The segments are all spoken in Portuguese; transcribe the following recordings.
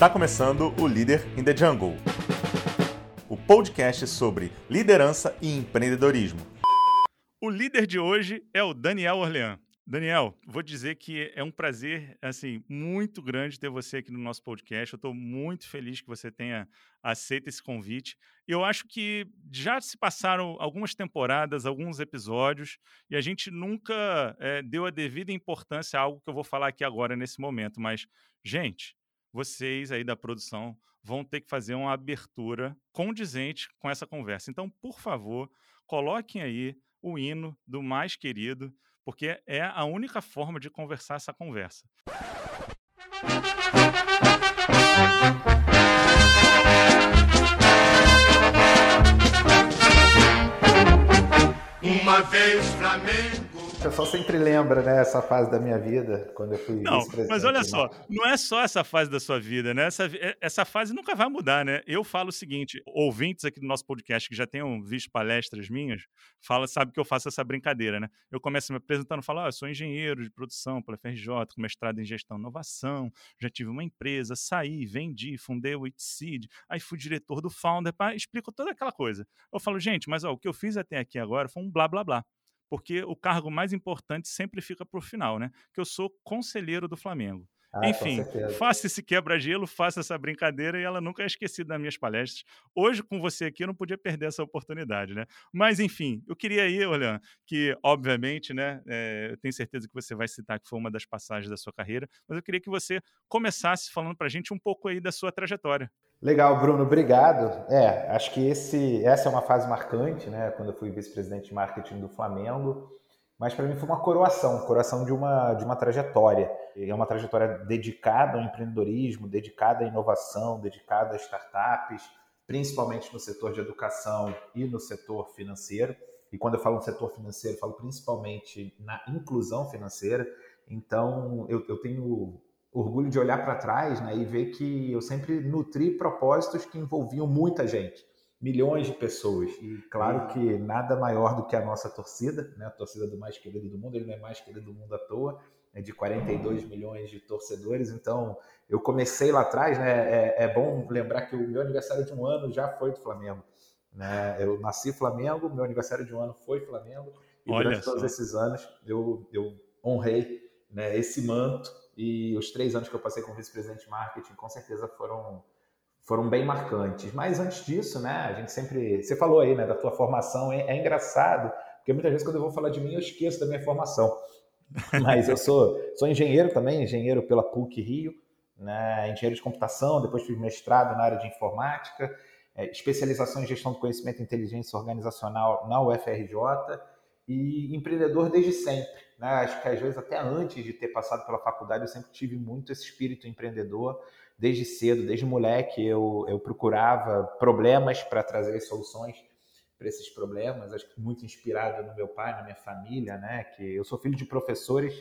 Está começando o Líder in the Jungle, o podcast sobre liderança e empreendedorismo. O líder de hoje é o Daniel Orlean. Daniel, vou dizer que é um prazer, assim, muito grande ter você aqui no nosso podcast. Eu estou muito feliz que você tenha aceito esse convite. Eu acho que já se passaram algumas temporadas, alguns episódios, e a gente nunca é, deu a devida importância a algo que eu vou falar aqui agora nesse momento. Mas, gente, vocês aí da produção vão ter que fazer uma abertura condizente com essa conversa. Então, por favor, coloquem aí o hino do mais querido porque é a única forma de conversar essa conversa. Uma vez Flamengo o pessoal sempre lembra, né, essa fase da minha vida, quando eu fui Não, mas olha só, não é só essa fase da sua vida, né? Essa, é, essa fase nunca vai mudar, né? Eu falo o seguinte, ouvintes aqui do nosso podcast que já tenham visto palestras minhas, fala, sabe que eu faço essa brincadeira, né? Eu começo me apresentando, falo, ah, eu sou engenheiro de produção pela FRJ, com mestrado em gestão e inovação, já tive uma empresa, saí, vendi, fundei o Itseed, aí fui diretor do Founder, pá, explico toda aquela coisa. Eu falo, gente, mas ó, o que eu fiz até aqui agora foi um blá blá blá porque o cargo mais importante sempre fica para o final, né? Que eu sou conselheiro do Flamengo. Ah, Enfim, faça esse quebra-gelo, faça essa brincadeira e ela nunca é esquecida das minhas palestras. Hoje, com você aqui, eu não podia perder essa oportunidade, né? Mas, enfim, eu queria aí, olha, que, obviamente, né, é, eu tenho certeza que você vai citar que foi uma das passagens da sua carreira, mas eu queria que você começasse falando para a gente um pouco aí da sua trajetória. Legal, Bruno, obrigado. É, acho que esse, essa é uma fase marcante, né? Quando eu fui vice-presidente de marketing do Flamengo, mas para mim foi uma coroação, coroação de uma, de uma trajetória. É uma trajetória dedicada ao empreendedorismo, dedicada à inovação, dedicada a startups, principalmente no setor de educação e no setor financeiro. E quando eu falo no setor financeiro, falo principalmente na inclusão financeira. Então, eu, eu tenho orgulho de olhar para trás né, e ver que eu sempre nutri propósitos que envolviam muita gente, milhões de pessoas. E claro que nada maior do que a nossa torcida, né, a torcida do mais querido do mundo, ele não é mais querido do mundo à toa, é de 42 milhões de torcedores. Então eu comecei lá atrás, né, é, é bom lembrar que o meu aniversário de um ano já foi do Flamengo. Né? Eu nasci Flamengo, meu aniversário de um ano foi Flamengo, e Olha durante só. todos esses anos eu, eu honrei né, esse manto e os três anos que eu passei como vice-presidente de marketing, com certeza foram foram bem marcantes. Mas antes disso, né, a gente sempre. Você falou aí, né, da tua formação, é, é engraçado, porque muitas vezes quando eu vou falar de mim, eu esqueço da minha formação. Mas eu sou, sou engenheiro também, engenheiro pela PUC Rio, né, engenheiro de computação, depois fiz mestrado na área de informática, é, especialização em gestão do conhecimento e inteligência organizacional na UFRJ e empreendedor desde sempre. Né? Acho que às vezes até antes de ter passado pela faculdade eu sempre tive muito esse espírito empreendedor. Desde cedo, desde moleque, eu, eu procurava problemas para trazer soluções para esses problemas. Acho que muito inspirado no meu pai, na minha família, né? Que eu sou filho de professores,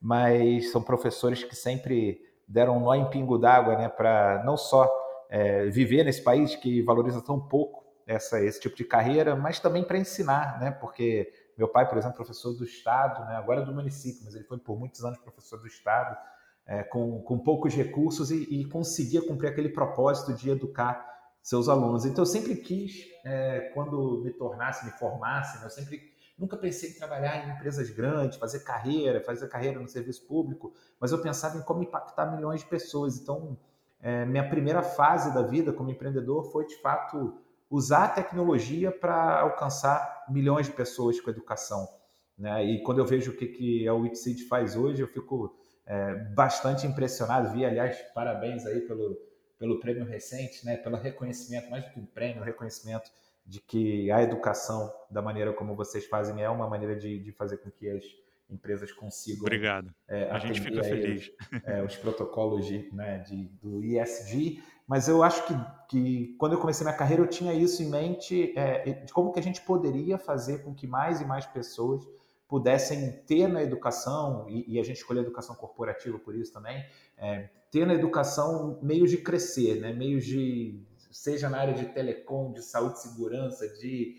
mas são professores que sempre deram um nó em pingo d'água, né? Para não só é, viver nesse país que valoriza tão pouco essa, esse tipo de carreira, mas também para ensinar, né? Porque meu pai, por exemplo, professor do Estado, né? agora é do município, mas ele foi por muitos anos professor do Estado, é, com, com poucos recursos e, e, conseguia cumprir aquele propósito de educar seus alunos. Então, eu sempre quis, é, quando me tornasse, me formasse, né? eu sempre nunca pensei em trabalhar em empresas grandes, fazer carreira, fazer carreira no serviço público, mas eu pensava em como impactar milhões de pessoas. Então, é, minha primeira fase da vida como empreendedor foi, de fato, usar a tecnologia para alcançar milhões de pessoas com educação. Né? E quando eu vejo o que, que a Wixseed faz hoje, eu fico é, bastante impressionado. Vi, aliás, parabéns aí pelo, pelo prêmio recente, né? pelo reconhecimento, mais do que um prêmio, reconhecimento de que a educação, da maneira como vocês fazem, é uma maneira de, de fazer com que as empresas consigam. Obrigado. É, a gente fica feliz. Os, é, os protocolos de, né, de, do ISG mas eu acho que, que quando eu comecei minha carreira eu tinha isso em mente é, de como que a gente poderia fazer com que mais e mais pessoas pudessem ter na educação e, e a gente escolheu a educação corporativa por isso também é, ter na educação meios de crescer né? Meios de seja na área de telecom de saúde segurança de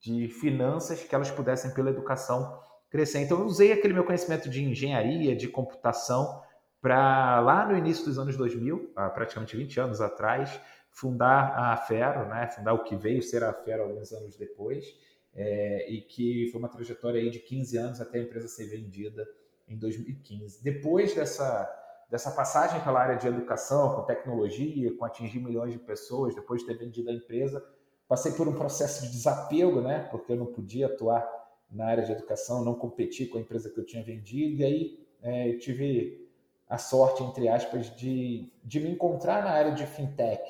de finanças que elas pudessem pela educação crescer. Então eu usei aquele meu conhecimento de engenharia de computação para lá no início dos anos 2000, há praticamente 20 anos atrás, fundar a Afero, né? fundar o que veio ser a Afero alguns anos depois, é, e que foi uma trajetória aí de 15 anos até a empresa ser vendida em 2015. Depois dessa, dessa passagem pela área de educação, com tecnologia, com atingir milhões de pessoas, depois de ter vendido a empresa, passei por um processo de desapego, né? porque eu não podia atuar na área de educação, não competir com a empresa que eu tinha vendido, e aí é, eu tive a sorte, entre aspas, de, de me encontrar na área de fintech,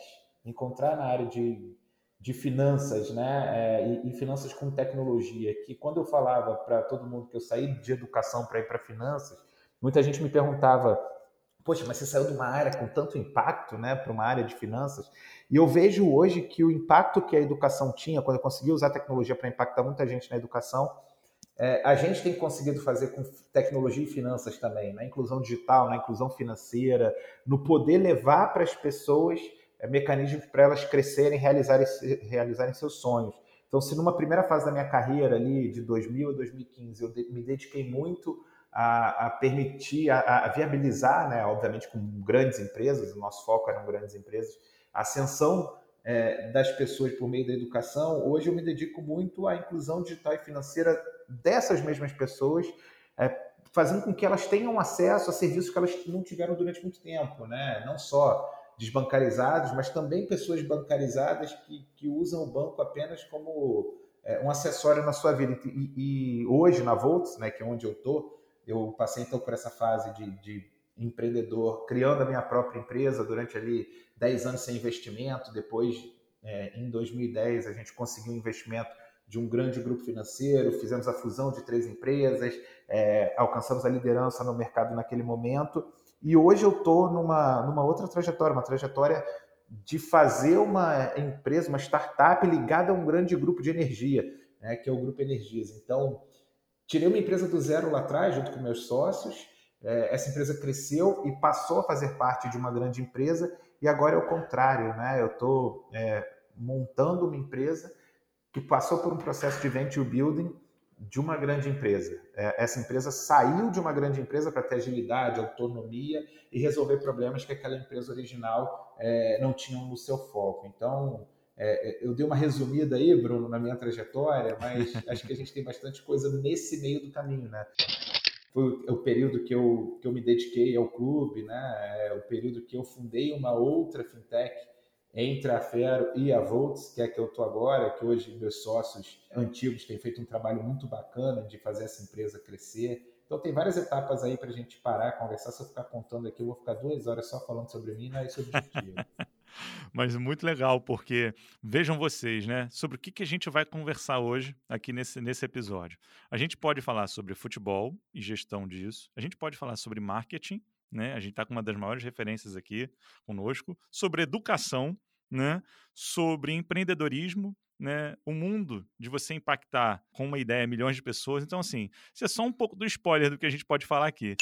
me encontrar na área de de finanças, né? É, e, e, finanças com tecnologia. Que quando eu falava para todo mundo que eu saí de educação para ir para finanças, muita gente me perguntava: Poxa, mas você saiu de uma área com tanto impacto, né, para uma área de finanças? E eu vejo hoje que o impacto que a educação tinha, quando eu consegui usar a tecnologia para impactar muita gente na educação, é, a gente tem conseguido fazer com tecnologia e finanças também, na inclusão digital, na inclusão financeira, no poder levar para as pessoas mecanismos para elas crescerem, realizarem, realizarem seus sonhos. Então, se numa primeira fase da minha carreira ali, de 2000 a 2015, eu me dediquei muito a, a permitir, a, a, viabilizar, né, obviamente com grandes empresas, o nosso foco eram grandes empresas, a ascensão é, das pessoas por meio da educação, hoje eu me dedico muito à inclusão digital e financeira dessas mesmas pessoas, é, fazendo com que elas tenham acesso a serviços que elas não tiveram durante muito tempo, né? não só desbancarizados, mas também pessoas bancarizadas que, que usam o banco apenas como é, um acessório na sua vida. E, e, hoje, na Volts, né, que é onde eu estou, eu passei então por essa fase de, de empreendedor, criando a minha própria empresa durante ali 10 anos sem investimento. Depois, é, em 2010, a gente conseguiu um investimento de um grande grupo financeiro, fizemos a fusão de três empresas, é, alcançamos a liderança no mercado naquele momento e hoje eu estou numa, numa outra trajetória, uma trajetória de fazer uma empresa, uma startup ligada a um grande grupo de energia, né, que é o Grupo Energias. Então, tirei uma empresa do zero lá atrás, junto com meus sócios. É, essa empresa cresceu e passou a fazer parte de uma grande empresa, e agora é o contrário, né? Eu estou é, montando uma empresa que passou por um processo de venture building de uma grande empresa. É, essa empresa saiu de uma grande empresa para ter agilidade, autonomia e resolver problemas que aquela empresa original é, não tinha no seu foco. Então, é, eu dei uma resumida aí, Bruno, na minha trajetória, mas acho que a gente tem bastante coisa nesse meio do caminho, né? Foi o período que eu, que eu me dediquei ao clube, né? É o período que eu fundei uma outra fintech entre a Fero e a Volts, que é que eu estou agora, que hoje meus sócios antigos têm feito um trabalho muito bacana de fazer essa empresa crescer. Então tem várias etapas aí para a gente parar, conversar. Se eu ficar contando aqui, eu vou ficar duas horas só falando sobre mim, não é esse o. Mas muito legal, porque vejam vocês, né? Sobre o que, que a gente vai conversar hoje aqui nesse, nesse episódio. A gente pode falar sobre futebol e gestão disso, a gente pode falar sobre marketing, né? A gente está com uma das maiores referências aqui conosco, sobre educação, né? sobre empreendedorismo, né? o mundo de você impactar com uma ideia milhões de pessoas. Então, assim, isso é só um pouco do spoiler do que a gente pode falar aqui.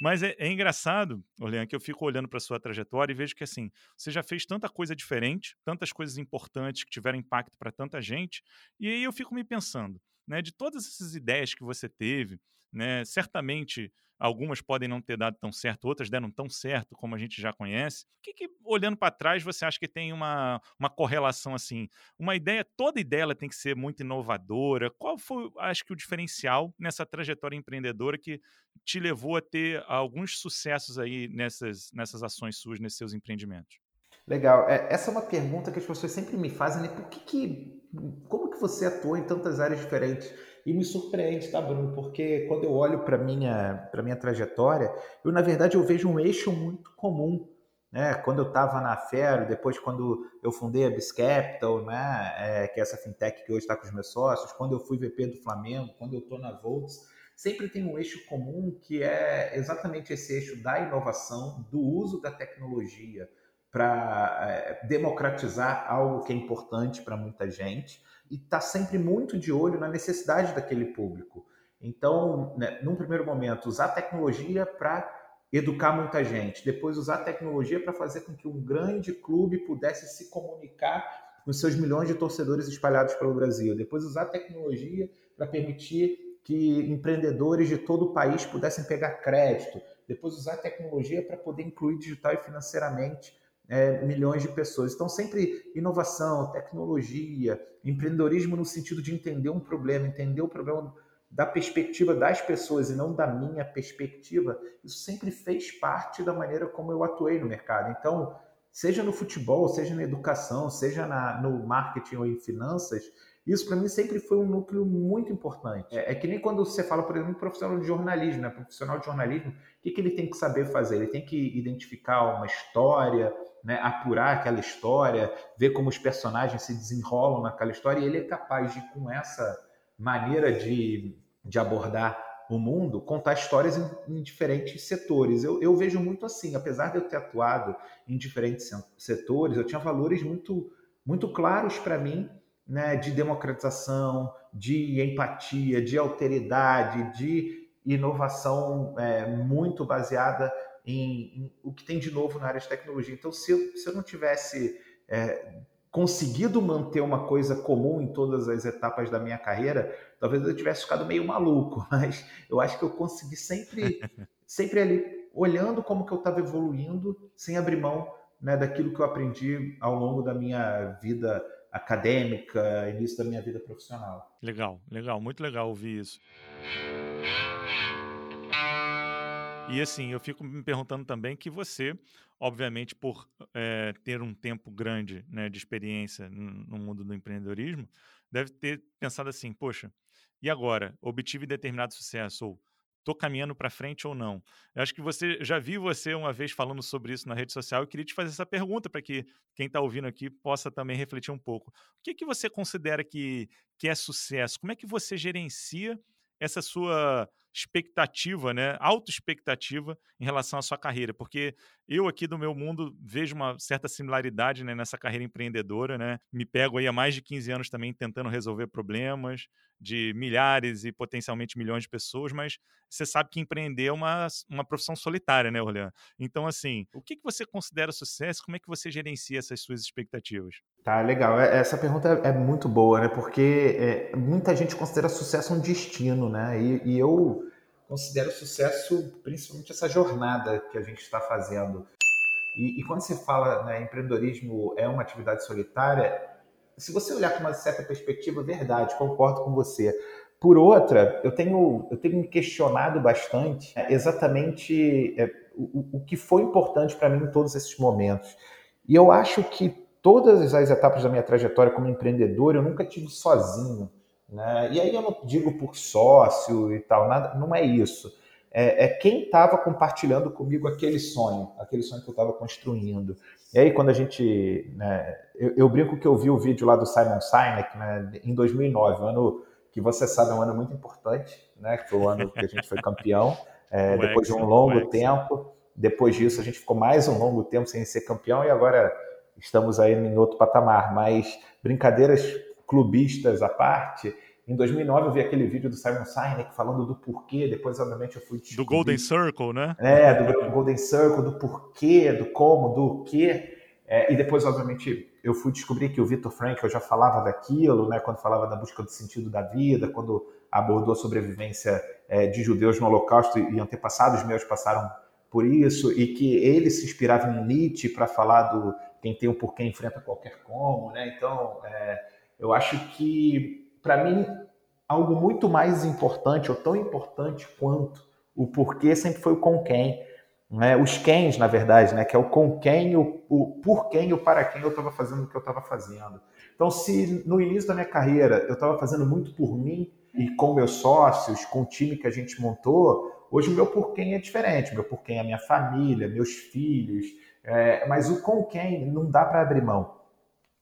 Mas é, é engraçado, Orlean, que eu fico olhando para sua trajetória e vejo que assim, você já fez tanta coisa diferente, tantas coisas importantes que tiveram impacto para tanta gente, e aí eu fico me pensando, né, de todas essas ideias que você teve, né, certamente Algumas podem não ter dado tão certo, outras deram tão certo, como a gente já conhece. O que, que olhando para trás, você acha que tem uma, uma correlação assim? Uma ideia, toda ideia ela tem que ser muito inovadora. Qual foi, acho que, o diferencial nessa trajetória empreendedora que te levou a ter alguns sucessos aí nessas, nessas ações suas, nesses seus empreendimentos? Legal. É, essa é uma pergunta que as pessoas sempre me fazem, né? Por que, que como que você atuou em tantas áreas diferentes? E me surpreende, tá, Bruno? Porque quando eu olho para minha para minha trajetória, eu na verdade eu vejo um eixo muito comum, né? Quando eu estava na Fero, depois quando eu fundei a Biscapital, né? É, que é essa fintech que hoje está com os meus sócios, quando eu fui VP do Flamengo, quando eu estou na Volts, sempre tem um eixo comum que é exatamente esse eixo da inovação, do uso da tecnologia para é, democratizar algo que é importante para muita gente e está sempre muito de olho na necessidade daquele público. Então, né, num primeiro momento, usar tecnologia para educar muita gente, depois usar tecnologia para fazer com que um grande clube pudesse se comunicar com seus milhões de torcedores espalhados pelo Brasil, depois usar tecnologia para permitir que empreendedores de todo o país pudessem pegar crédito, depois usar tecnologia para poder incluir digital e financeiramente é, milhões de pessoas. Então, sempre inovação, tecnologia, empreendedorismo no sentido de entender um problema, entender o problema da perspectiva das pessoas e não da minha perspectiva, isso sempre fez parte da maneira como eu atuei no mercado. Então, seja no futebol, seja na educação, seja na, no marketing ou em finanças, isso para mim sempre foi um núcleo muito importante. É, é, que nem quando você fala, por exemplo, profissional de jornalismo, né? Profissional de jornalismo, o que, que ele tem que saber fazer? Ele tem que identificar uma história, né? apurar aquela história, ver como os personagens se desenrolam naquela história, e ele é capaz de, com essa maneira de, de abordar o mundo, contar histórias em, em diferentes setores. Eu, eu vejo muito assim, apesar de eu ter atuado em diferentes setores, eu tinha valores muito, muito claros para mim né, de democratização, de empatia, de alteridade, de inovação é, muito baseada em, em, o que tem de novo na área de tecnologia. Então, se eu, se eu não tivesse é, conseguido manter uma coisa comum em todas as etapas da minha carreira, talvez eu tivesse ficado meio maluco, mas eu acho que eu consegui sempre, sempre ali olhando como que eu estava evoluindo, sem abrir mão né, daquilo que eu aprendi ao longo da minha vida acadêmica, início da minha vida profissional. Legal, legal, muito legal ouvir isso. E assim, eu fico me perguntando também que você, obviamente, por é, ter um tempo grande né, de experiência no mundo do empreendedorismo, deve ter pensado assim: poxa, e agora? Obtive determinado sucesso, ou estou caminhando para frente ou não? Eu acho que você já vi você uma vez falando sobre isso na rede social e queria te fazer essa pergunta para que quem está ouvindo aqui possa também refletir um pouco. O que, que você considera que, que é sucesso? Como é que você gerencia essa sua expectativa, né, auto-expectativa em relação à sua carreira, porque eu aqui do meu mundo vejo uma certa similaridade né, nessa carreira empreendedora, né, me pego aí há mais de 15 anos também tentando resolver problemas de milhares e potencialmente milhões de pessoas, mas você sabe que empreender é uma, uma profissão solitária, né, Orlean? Então, assim, o que, que você considera sucesso? Como é que você gerencia essas suas expectativas? Tá, legal. É, essa pergunta é muito boa, né? Porque é, muita gente considera sucesso um destino, né? E, e eu considero sucesso principalmente essa jornada que a gente está fazendo. E, e, quando você fala né, empreendedorismo é uma atividade solitária, se você olhar com uma certa perspectiva, verdade, concordo com você. Por outra, eu tenho, eu tenho me questionado bastante é, exatamente é, o, o que foi importante para mim em todos esses momentos. E eu acho que todas as etapas da minha trajetória como empreendedor, eu nunca tive sozinho. Né? E aí eu não digo por sócio e tal, nada, não é isso. É, é quem estava compartilhando comigo aquele sonho, aquele sonho que eu estava construindo. E aí quando a gente, né, eu, eu, brinco que eu vi o vídeo lá do Simon Sinek né, em 2009, um ano que você sabe é um ano muito importante, né, que foi o ano que a gente foi campeão, é, depois de um longo tempo. Depois disso a gente ficou mais um longo tempo sem ser campeão e agora estamos aí em outro patamar, mas brincadeiras clubistas à parte, em 2009 eu vi aquele vídeo do Simon Sinek falando do porquê, depois obviamente eu fui descobrir... Do Golden Circle, né? É, do Golden Circle, do porquê, do como, do quê. É, e depois, obviamente, eu fui descobrir que o Victor Frankl já falava daquilo, né, quando falava da busca do sentido da vida, quando abordou a sobrevivência é, de judeus no Holocausto e antepassados meus passaram por isso, e que ele se inspirava em Nietzsche para falar do quem tem o porquê enfrenta qualquer como, né? Então, é, eu acho que, para mim, algo muito mais importante, ou tão importante quanto o porquê, sempre foi o com quem. Né? Os quens, na verdade, né? que é o com quem, o, o por quem e o para quem eu estava fazendo o que eu estava fazendo. Então, se no início da minha carreira eu estava fazendo muito por mim e com meus sócios, com o time que a gente montou, hoje o meu por quem é diferente. Meu por quem é a minha família, meus filhos, é, mas o com quem não dá para abrir mão.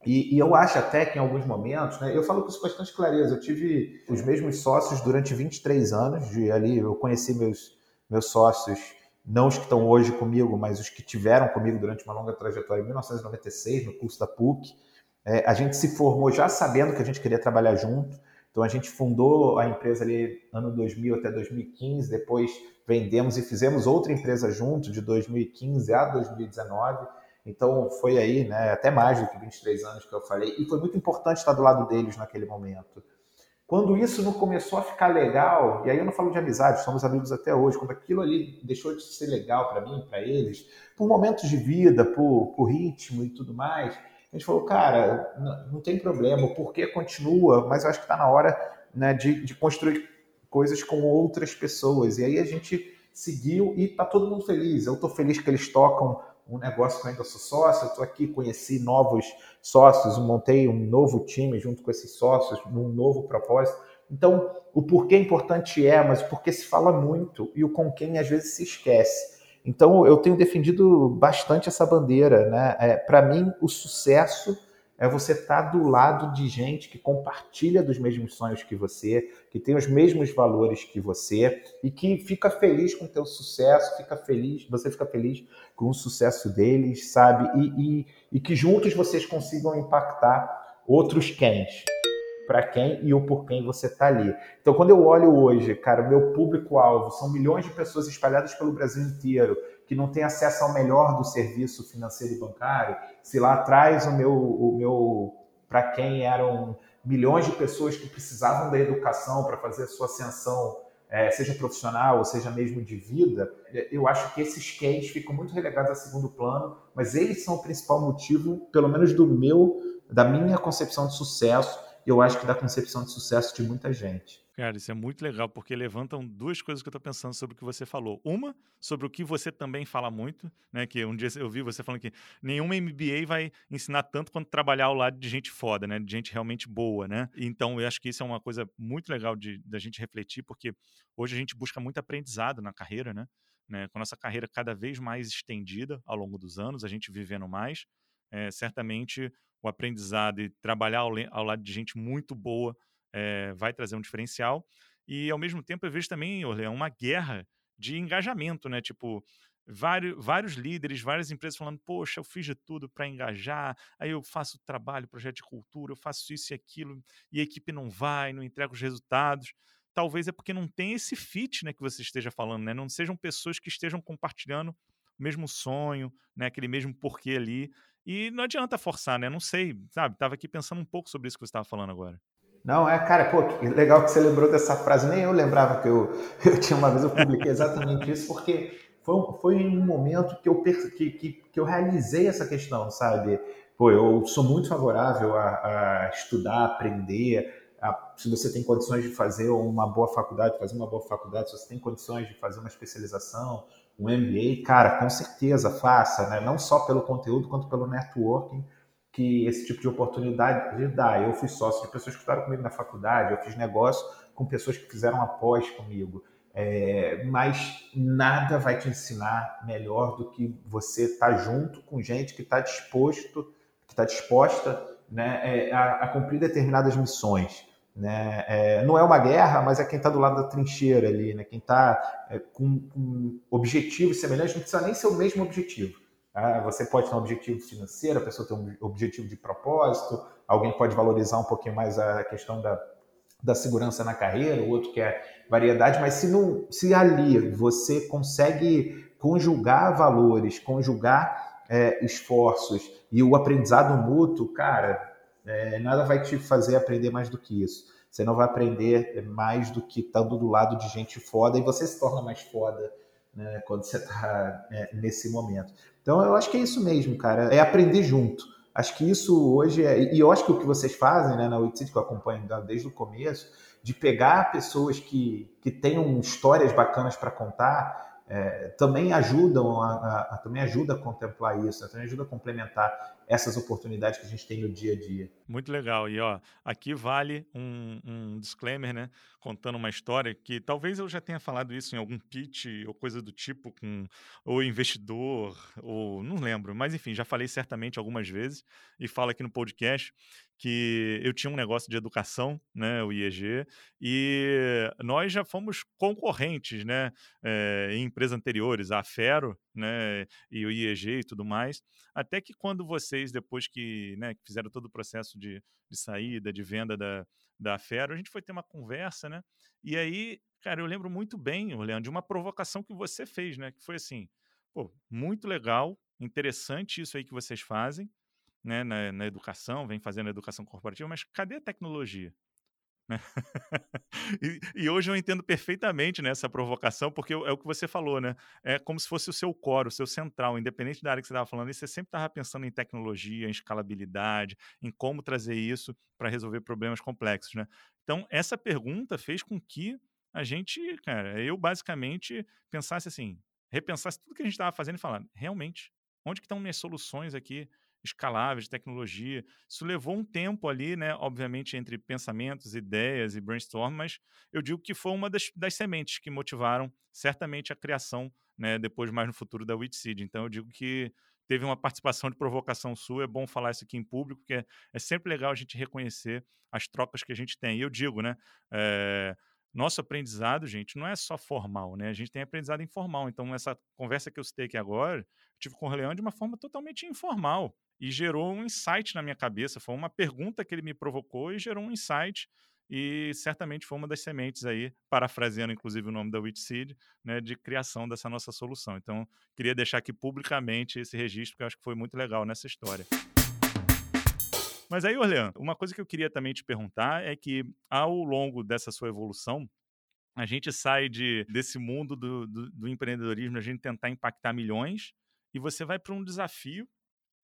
E, e, eu acho até que em alguns momentos, né, eu falo com isso com bastante clareza, eu tive os mesmos sócios durante 23 anos, de ali eu conheci meus, meus sócios, não os que estão hoje comigo, mas os que tiveram comigo durante uma longa trajetória em 1996, no curso da PUC. É, a gente se formou já sabendo que a gente queria trabalhar junto, então a gente fundou a empresa ali ano 2000 até 2015, depois vendemos e fizemos outra empresa junto de 2015 a 2019. Então foi aí, né, até mais do que 23 anos que eu falei, e foi muito importante estar do lado deles naquele momento. Quando isso não começou a ficar legal, e aí eu não falo de amizade, somos amigos até hoje, quando aquilo ali deixou de ser legal para mim, para eles, por momentos de vida, por, por ritmo e tudo mais, a gente falou, cara, não, não tem problema, o porquê continua, mas eu acho que está na hora né, de, de construir coisas com outras pessoas. E aí a gente seguiu e tá todo mundo feliz. Eu estou feliz que eles tocam um negócio que eu ainda sou sócio, eu estou aqui, conheci novos sócios, montei um novo time junto com esses sócios, num novo propósito. Então, o porquê importante é, mas o porquê se fala muito e o com quem às vezes se esquece. Então, eu tenho defendido bastante essa bandeira. Né? É, Para mim, o sucesso é você estar tá do lado de gente que compartilha dos mesmos sonhos que você, que tem os mesmos valores que você e que fica feliz com o teu sucesso, fica feliz, você fica feliz com o sucesso deles, sabe? E, e, e que juntos vocês consigam impactar outros quens para quem e o por quem você está ali. Então, quando eu olho hoje, cara, o meu público-alvo são milhões de pessoas espalhadas pelo Brasil inteiro que não tem acesso ao melhor do serviço financeiro e bancário, se lá atrás o meu, o meu para quem eram milhões de pessoas que precisavam da educação para fazer a sua ascensão, é, seja profissional ou seja mesmo de vida, eu acho que esses quens ficam muito relegados a segundo plano, mas eles são o principal motivo, pelo menos do meu, da minha concepção de sucesso, e eu acho que da concepção de sucesso de muita gente. Cara, isso é muito legal, porque levantam duas coisas que eu estou pensando sobre o que você falou. Uma, sobre o que você também fala muito, né? Que um dia eu vi você falando que nenhum MBA vai ensinar tanto quanto trabalhar ao lado de gente foda, né? De gente realmente boa, né? Então, eu acho que isso é uma coisa muito legal de da gente refletir, porque hoje a gente busca muito aprendizado na carreira, né? né? Com a nossa carreira cada vez mais estendida ao longo dos anos, a gente vivendo mais, é, certamente o aprendizado e trabalhar ao, ao lado de gente muito boa é, vai trazer um diferencial. E, ao mesmo tempo, eu vejo também, Orlean, uma guerra de engajamento, né? Tipo, vários, vários líderes, várias empresas falando, poxa, eu fiz de tudo para engajar, aí eu faço trabalho, projeto de cultura, eu faço isso e aquilo, e a equipe não vai, não entrega os resultados. Talvez é porque não tem esse fit, né, que você esteja falando, né? Não sejam pessoas que estejam compartilhando o mesmo sonho, né, aquele mesmo porquê ali. E não adianta forçar, né? Não sei, sabe? Tava aqui pensando um pouco sobre isso que você estava falando agora. Não, é, cara, pô, legal que você lembrou dessa frase. Nem eu lembrava que eu, eu tinha uma vez, eu publiquei exatamente isso, porque foi, foi um momento que eu, que, que, que eu realizei essa questão, sabe? Pô, eu sou muito favorável a, a estudar, aprender. Se você tem condições de fazer uma boa faculdade, fazer uma boa faculdade, se você tem condições de fazer uma especialização, um MBA, cara, com certeza faça, né? Não só pelo conteúdo, quanto pelo networking que esse tipo de oportunidade dá. Eu fui sócio de pessoas que estudaram comigo na faculdade, eu fiz negócio com pessoas que fizeram após comigo. É, mas nada vai te ensinar melhor do que você estar tá junto com gente que está disposto, que está disposta né, é, a, a, cumprir determinadas missões. Né? É, não é uma guerra, mas é quem está do lado da trincheira ali, né? quem está é, com, com objetivos semelhantes, não precisa nem ser o mesmo objetivo ah, você pode ter um objetivo financeiro, a pessoa tem um objetivo de propósito, alguém pode valorizar um pouquinho mais a questão da, da segurança na carreira, o outro quer variedade, mas se, não, se ali você consegue conjugar valores, conjugar é, esforços e o aprendizado mútuo, cara, é, nada vai te fazer aprender mais do que isso. Você não vai aprender mais do que estando do lado de gente foda e você se torna mais foda né, quando você está é, nesse momento. Então eu acho que é isso mesmo, cara, é aprender junto. Acho que isso hoje é, e eu acho que o que vocês fazem né, na Wixit, que eu acompanho desde o começo, de pegar pessoas que, que tenham histórias bacanas para contar, é, também ajudam a, a, a, também ajuda a contemplar isso, né? também ajuda a complementar essas oportunidades que a gente tem no dia a dia. Muito legal. E ó, aqui vale um, um disclaimer, né? Contando uma história que talvez eu já tenha falado isso em algum pitch ou coisa do tipo com o investidor, ou não lembro, mas enfim, já falei certamente algumas vezes e falo aqui no podcast que eu tinha um negócio de educação, né, o IEG, e nós já fomos concorrentes, né, é, em empresas anteriores, a Fero, né, e o IEG e tudo mais, até que quando vocês, depois que, né, fizeram todo o processo de, de saída, de venda da, da Fero, a gente foi ter uma conversa, né, e aí, cara, eu lembro muito bem, Leandro, de uma provocação que você fez, né, que foi assim, pô, muito legal, interessante isso aí que vocês fazem, né, na, na, educação, vem fazendo educação corporativa, mas cadê a tecnologia? e, e, hoje eu entendo perfeitamente né, essa provocação, porque é o que você falou, né? É como se fosse o seu core, o seu central, independente da área que você estava falando, e você sempre estava pensando em tecnologia, em escalabilidade, em como trazer isso para resolver problemas complexos, né? Então, essa pergunta fez com que a gente, cara, eu basicamente pensasse assim, repensasse tudo que a gente estava fazendo e falar, realmente, onde que estão minhas soluções aqui? Escaláveis de tecnologia. Isso levou um tempo ali, né? Obviamente, entre pensamentos, ideias e brainstorm, mas eu digo que foi uma das, das sementes que motivaram certamente a criação, né? Depois, mais no futuro, da Witseed. Então, eu digo que teve uma participação de provocação sua. É bom falar isso aqui em público, porque é, é sempre legal a gente reconhecer as trocas que a gente tem. E eu digo, né? É, nosso aprendizado, gente, não é só formal, né? A gente tem aprendizado informal. Então, essa conversa que eu citei aqui agora, tive com o Leão de uma forma totalmente informal e gerou um insight na minha cabeça. Foi uma pergunta que ele me provocou e gerou um insight. E certamente foi uma das sementes aí, parafraseando inclusive o nome da Witseed, né, de criação dessa nossa solução. Então, queria deixar aqui publicamente esse registro, que eu acho que foi muito legal nessa história. Mas aí, Orlean, uma coisa que eu queria também te perguntar é que, ao longo dessa sua evolução, a gente sai de, desse mundo do, do, do empreendedorismo, a gente tentar impactar milhões, e você vai para um desafio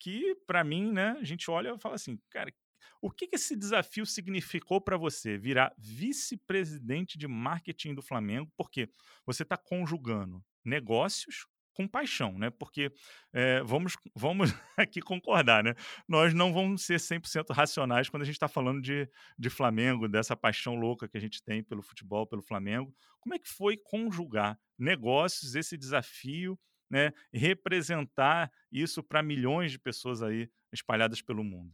que, para mim, né, a gente olha e fala assim, cara, o que, que esse desafio significou para você virar vice-presidente de marketing do Flamengo? Porque você está conjugando negócios com paixão, né? Porque é, vamos, vamos aqui concordar, né? Nós não vamos ser 100% racionais quando a gente está falando de, de Flamengo, dessa paixão louca que a gente tem pelo futebol, pelo Flamengo. Como é que foi conjugar negócios, esse desafio né, representar isso para milhões de pessoas aí espalhadas pelo mundo.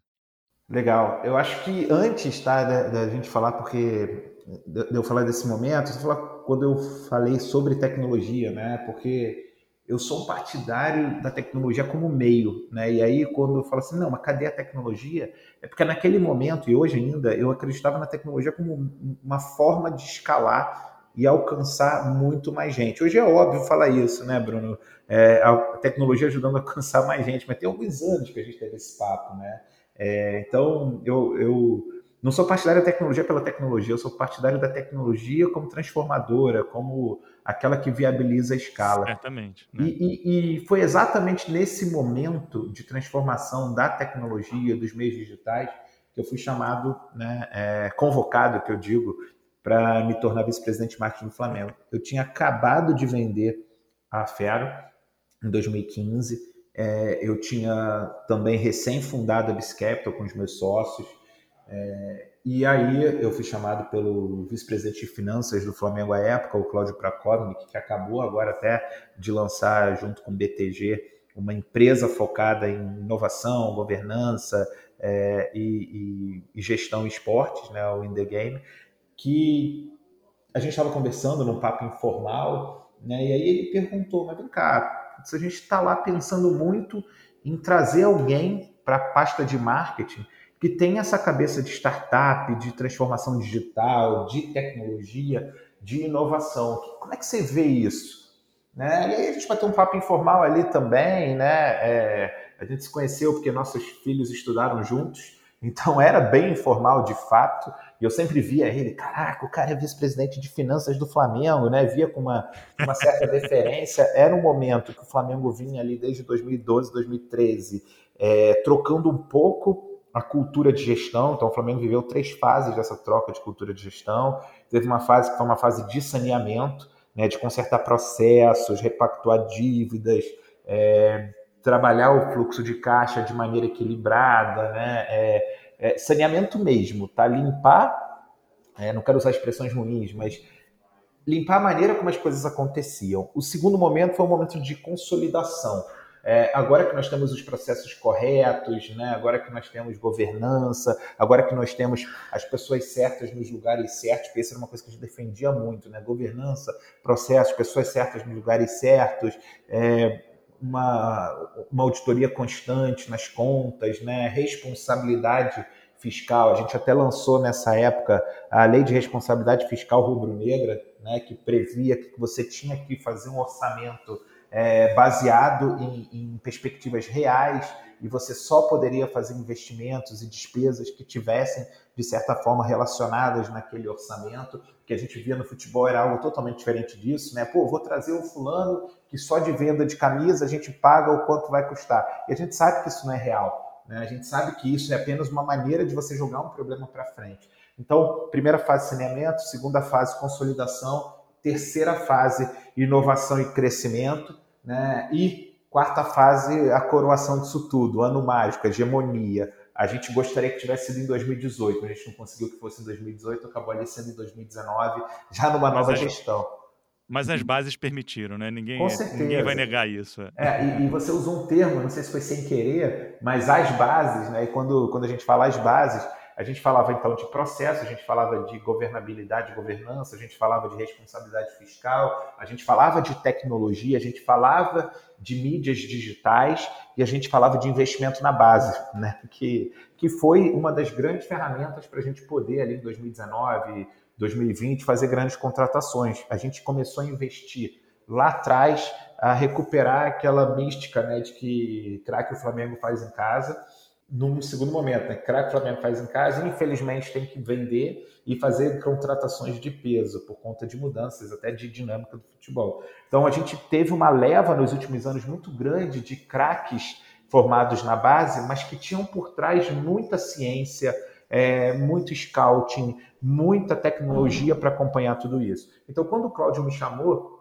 Legal. Eu acho que antes tá, da, da gente falar, porque de eu falar desse momento, eu falar quando eu falei sobre tecnologia, né? Porque eu sou um partidário da tecnologia como meio, né? E aí quando eu falo assim, não, mas cadê a tecnologia? É porque naquele momento e hoje ainda eu acreditava na tecnologia como uma forma de escalar e alcançar muito mais gente. Hoje é óbvio falar isso, né, Bruno? É, a tecnologia ajudando a alcançar mais gente, mas tem alguns anos que a gente teve esse papo, né? É, então, eu, eu não sou partidário da tecnologia pela tecnologia, eu sou partidário da tecnologia como transformadora, como aquela que viabiliza a escala. Certamente. Né? E, e, e, foi exatamente nesse momento de transformação da tecnologia, dos meios digitais, que eu fui chamado, né, é, convocado, que eu digo, para me tornar vice-presidente de marketing do Flamengo. Eu tinha acabado de vender a Fero em 2015. É, eu tinha também recém-fundado a Biscapital com os meus sócios. É, e aí eu fui chamado pelo vice-presidente de finanças do Flamengo à época, o Cláudio Prakovnik, que acabou agora até de lançar, junto com o BTG, uma empresa focada em inovação, governança é, e, e, e, gestão em esportes, né, o In The Game que a gente estava conversando num papo informal, né? E aí ele perguntou, mas vem cá, se a gente está lá pensando muito em trazer alguém para a pasta de marketing que tem essa cabeça de startup, de transformação digital, de tecnologia, de inovação. Como é que você vê isso? Né? E aí a gente vai ter um papo informal ali também, né? É, a gente se conheceu porque nossos filhos estudaram juntos, então era bem informal de fato. E eu sempre via ele, caraca, o cara é vice-presidente de finanças do Flamengo, né? Via com uma, uma certa deferência. Era um momento que o Flamengo vinha ali desde 2012, 2013, é, trocando um pouco a cultura de gestão. Então, o Flamengo viveu três fases dessa troca de cultura de gestão. Teve uma fase que foi uma fase de saneamento, né, de consertar processos, repactuar dívidas, é, trabalhar o fluxo de caixa de maneira equilibrada, né? É, é, saneamento mesmo, tá? Limpar, é, não quero usar expressões ruins, mas limpar a maneira como as coisas aconteciam. O segundo momento foi um momento de consolidação. É, agora que nós temos os processos corretos, né? agora que nós temos governança, agora que nós temos as pessoas certas nos lugares certos, porque isso era uma coisa que a gente defendia muito, né? governança, processos, pessoas certas nos lugares certos, é, uma, uma auditoria constante nas contas, né? responsabilidade fiscal. A gente até lançou nessa época a lei de responsabilidade fiscal rubro-negra, né? que previa que você tinha que fazer um orçamento é, baseado em, em perspectivas reais e você só poderia fazer investimentos e despesas que tivessem, de certa forma, relacionadas naquele orçamento. Que a gente via no futebol era algo totalmente diferente disso, né? Pô, vou trazer o fulano que só de venda de camisa a gente paga o quanto vai custar. E a gente sabe que isso não é real. Né? A gente sabe que isso é apenas uma maneira de você jogar um problema para frente. Então, primeira fase, saneamento, segunda fase, consolidação, terceira fase, inovação e crescimento, né? E quarta fase, a coroação disso tudo, ano mágico, hegemonia. A gente gostaria que tivesse sido em 2018, a gente não conseguiu que fosse em 2018, acabou ali sendo em 2019, já numa nova mas gestão. Mas as bases permitiram, né? Ninguém, ninguém vai negar isso. É, é e, e, você usou um termo, não sei se foi sem querer, mas as bases, né? E quando, quando a gente fala as bases, a gente falava então de processo, a gente falava de governabilidade, governança, a gente falava de responsabilidade fiscal, a gente falava de tecnologia, a gente falava de mídias digitais e a gente falava de investimento na base, né? que, que foi uma das grandes ferramentas para a gente poder, ali em 2019, 2020, fazer grandes contratações. A gente começou a investir lá atrás a recuperar aquela mística né, de que craque o Flamengo faz em casa num segundo momento, né? Crack Flamengo faz em casa, infelizmente tem que vender e fazer contratações de peso por conta de mudanças até de dinâmica do futebol. Então a gente teve uma leva nos últimos anos muito grande de craques formados na base, mas que tinham por trás muita ciência, é, muito scouting, muita tecnologia para acompanhar tudo isso. Então quando o Cláudio me chamou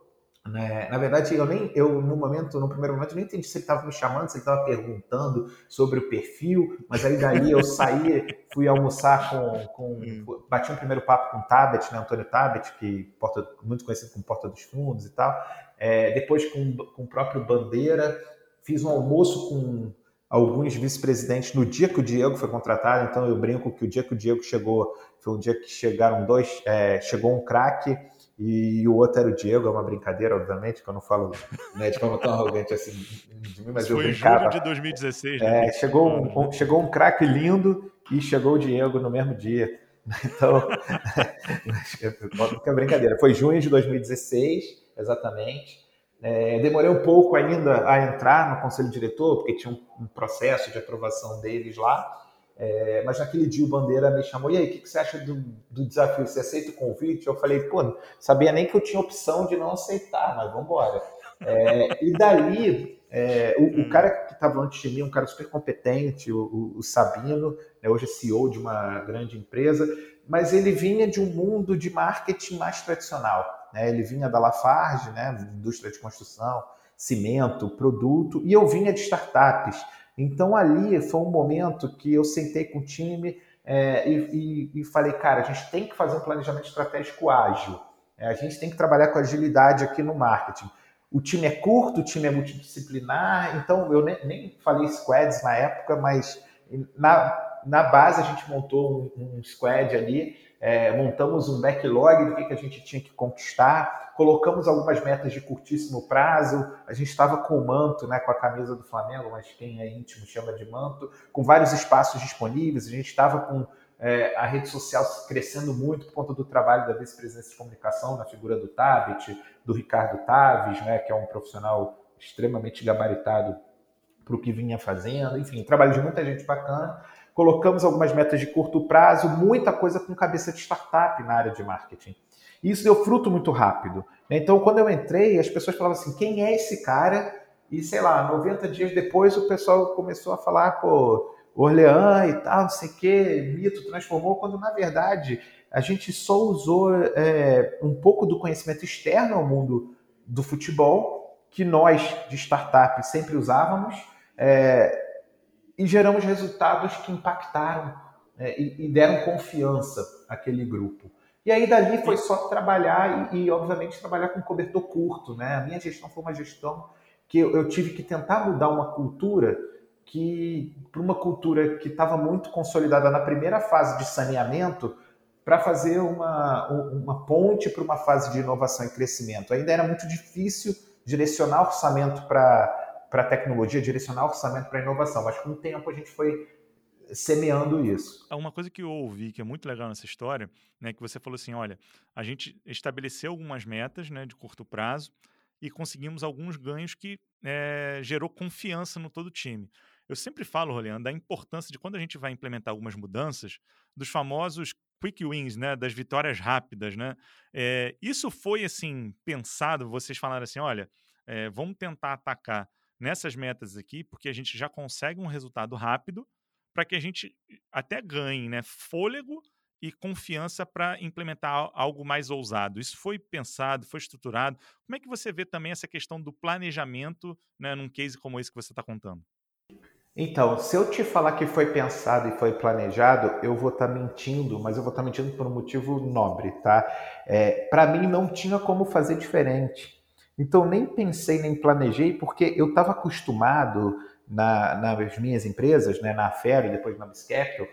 né? Na verdade, eu nem, eu no momento, no primeiro momento, nem entendi se ele estava me chamando, se ele estava perguntando sobre o perfil, mas aí daí eu saí, fui almoçar com, com hum. bati um primeiro papo com o Tabet, né, Antônio Tabet, que porta, muito conhecido como Porta dos Fundos e tal. É, depois com, com o próprio Bandeira, fiz um almoço com alguns vice-presidentes no dia que o Diego foi contratado, então eu brinco que o dia que o Diego chegou foi um dia que chegaram dois, é, chegou um craque e o outro era o Diego, é uma brincadeira, obviamente, que eu não falo né, de forma tão arrogante assim de mim, mas Isso eu foi brincava. Foi julho de 2016, né? É, chegou um, um, chegou um craque lindo e chegou o Diego no mesmo dia. Então, é brincadeira. Foi junho de 2016, exatamente. É, demorei um pouco ainda a entrar no conselho diretor, porque tinha um, um processo de aprovação deles lá. É, mas naquele dia o Bandeira me chamou, e aí, o que, que, você acha do, do, desafio? Você aceita o convite? Eu falei, pô, sabia nem que eu tinha opção de não aceitar, mas vamos embora. É, e dali, é, o, o, hum. cara que estava antes de mim, um cara super competente, o, o Sabino, né, hoje é CEO de uma grande empresa, mas ele vinha de um mundo de marketing mais tradicional. Né? Ele vinha da Lafarge, né, indústria de construção, cimento, produto, e eu vinha de startups. Então ali foi um momento que eu sentei com o time é, e, e, e, falei, cara, a gente tem que fazer um planejamento estratégico ágil. É, a gente tem que trabalhar com agilidade aqui no marketing. O time é curto, o time é multidisciplinar, então eu nem, nem falei squads na época, mas na, na base a gente montou um, um squad ali é, montamos um backlog do que, que a gente tinha que conquistar, colocamos algumas metas de curtíssimo prazo, a gente estava com o manto, né, com a camisa do Flamengo, mas quem é íntimo chama de manto, com vários espaços disponíveis, a gente estava com é, a rede social crescendo muito por conta do trabalho da vice-presidência de comunicação, na figura do Tabet, do Ricardo Taves, né, que é um profissional extremamente gabaritado para o que vinha fazendo, enfim, trabalho de muita gente bacana colocamos algumas metas de curto prazo, muita coisa com cabeça de startup na área de marketing. E isso deu fruto muito rápido. Então, quando eu entrei, as pessoas falavam assim: quem é esse cara? E sei lá, 90 dias depois o pessoal começou a falar, pô, Orleans e tal, não sei o quê, mito transformou, quando na verdade a gente só usou é, um pouco do conhecimento externo ao mundo do futebol, que nós de startup sempre usávamos, é, e geramos resultados que impactaram é, e, e, deram confiança àquele grupo. E aí dali foi só trabalhar e, e, obviamente trabalhar com cobertor curto, né? A minha gestão foi uma gestão que eu, eu tive que tentar mudar uma cultura que para uma cultura que estava muito consolidada na primeira fase de saneamento para fazer uma, uma ponte para uma fase de inovação e crescimento. Ainda era muito difícil direcionar orçamento para para tecnologia, direcionar orçamento para inovação. Mas com o tempo a gente foi semeando isso. Uma coisa que eu ouvi que é muito legal nessa história, né, que você falou assim, olha, a gente estabeleceu algumas metas, né, de curto prazo e conseguimos alguns ganhos que é, gerou confiança no todo o time. Eu sempre falo, Roliano, da importância de quando a gente vai implementar algumas mudanças, dos famosos quick wins, né, das vitórias rápidas, né? É, isso foi assim pensado. Vocês falaram assim, olha, é, vamos tentar atacar nessas metas aqui, porque a gente já consegue um resultado rápido, para que a gente até ganhe, né, fôlego e confiança para implementar algo mais ousado. Isso foi pensado, foi estruturado. Como é que você vê também essa questão do planejamento, né, num case como esse que você está contando? Então, se eu te falar que foi pensado e foi planejado, eu vou estar tá mentindo, mas eu vou estar tá mentindo por um motivo nobre, tá? É, Para mim não tinha como fazer diferente. Então nem pensei nem planejei, porque eu estava acostumado na, nas minhas empresas, né, na Fero e depois na Biscapital,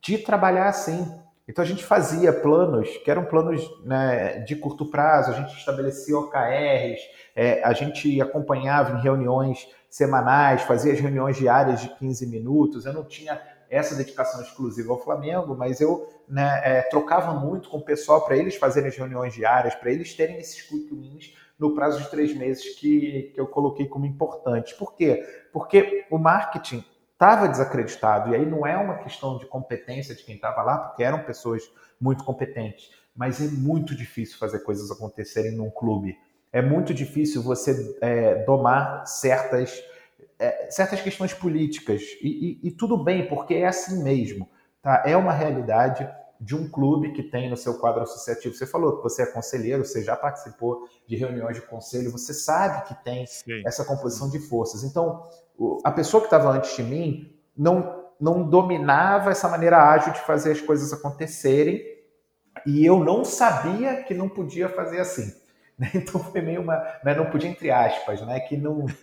de trabalhar assim. Então a gente fazia planos que eram planos né, de curto prazo, a gente estabelecia OKRs, é, a gente acompanhava em reuniões semanais, fazia as reuniões diárias de 15 minutos. Eu não tinha essa dedicação exclusiva ao Flamengo, mas eu né, é, trocava muito com o pessoal para eles fazerem as reuniões diárias, para eles terem esses quick wins no prazo de três meses que, que eu coloquei como importante. Por quê? Porque o marketing estava desacreditado, e aí não é uma questão de competência de quem estava lá, porque eram pessoas muito competentes, mas é muito difícil fazer coisas acontecerem num clube é muito difícil você é, domar certas, é, certas questões políticas. E, e, e, tudo bem, porque é assim mesmo. Tá? É uma realidade de um clube que tem no seu quadro associativo. Você falou que você é conselheiro, você já participou de reuniões de conselho, você sabe que tem Sim. essa composição de forças. Então, a pessoa que estava antes de mim não, não dominava essa maneira ágil de fazer as coisas acontecerem e eu não sabia que não podia fazer assim. Né? Então foi meio uma. Né? Não podia, entre aspas, né? Que não.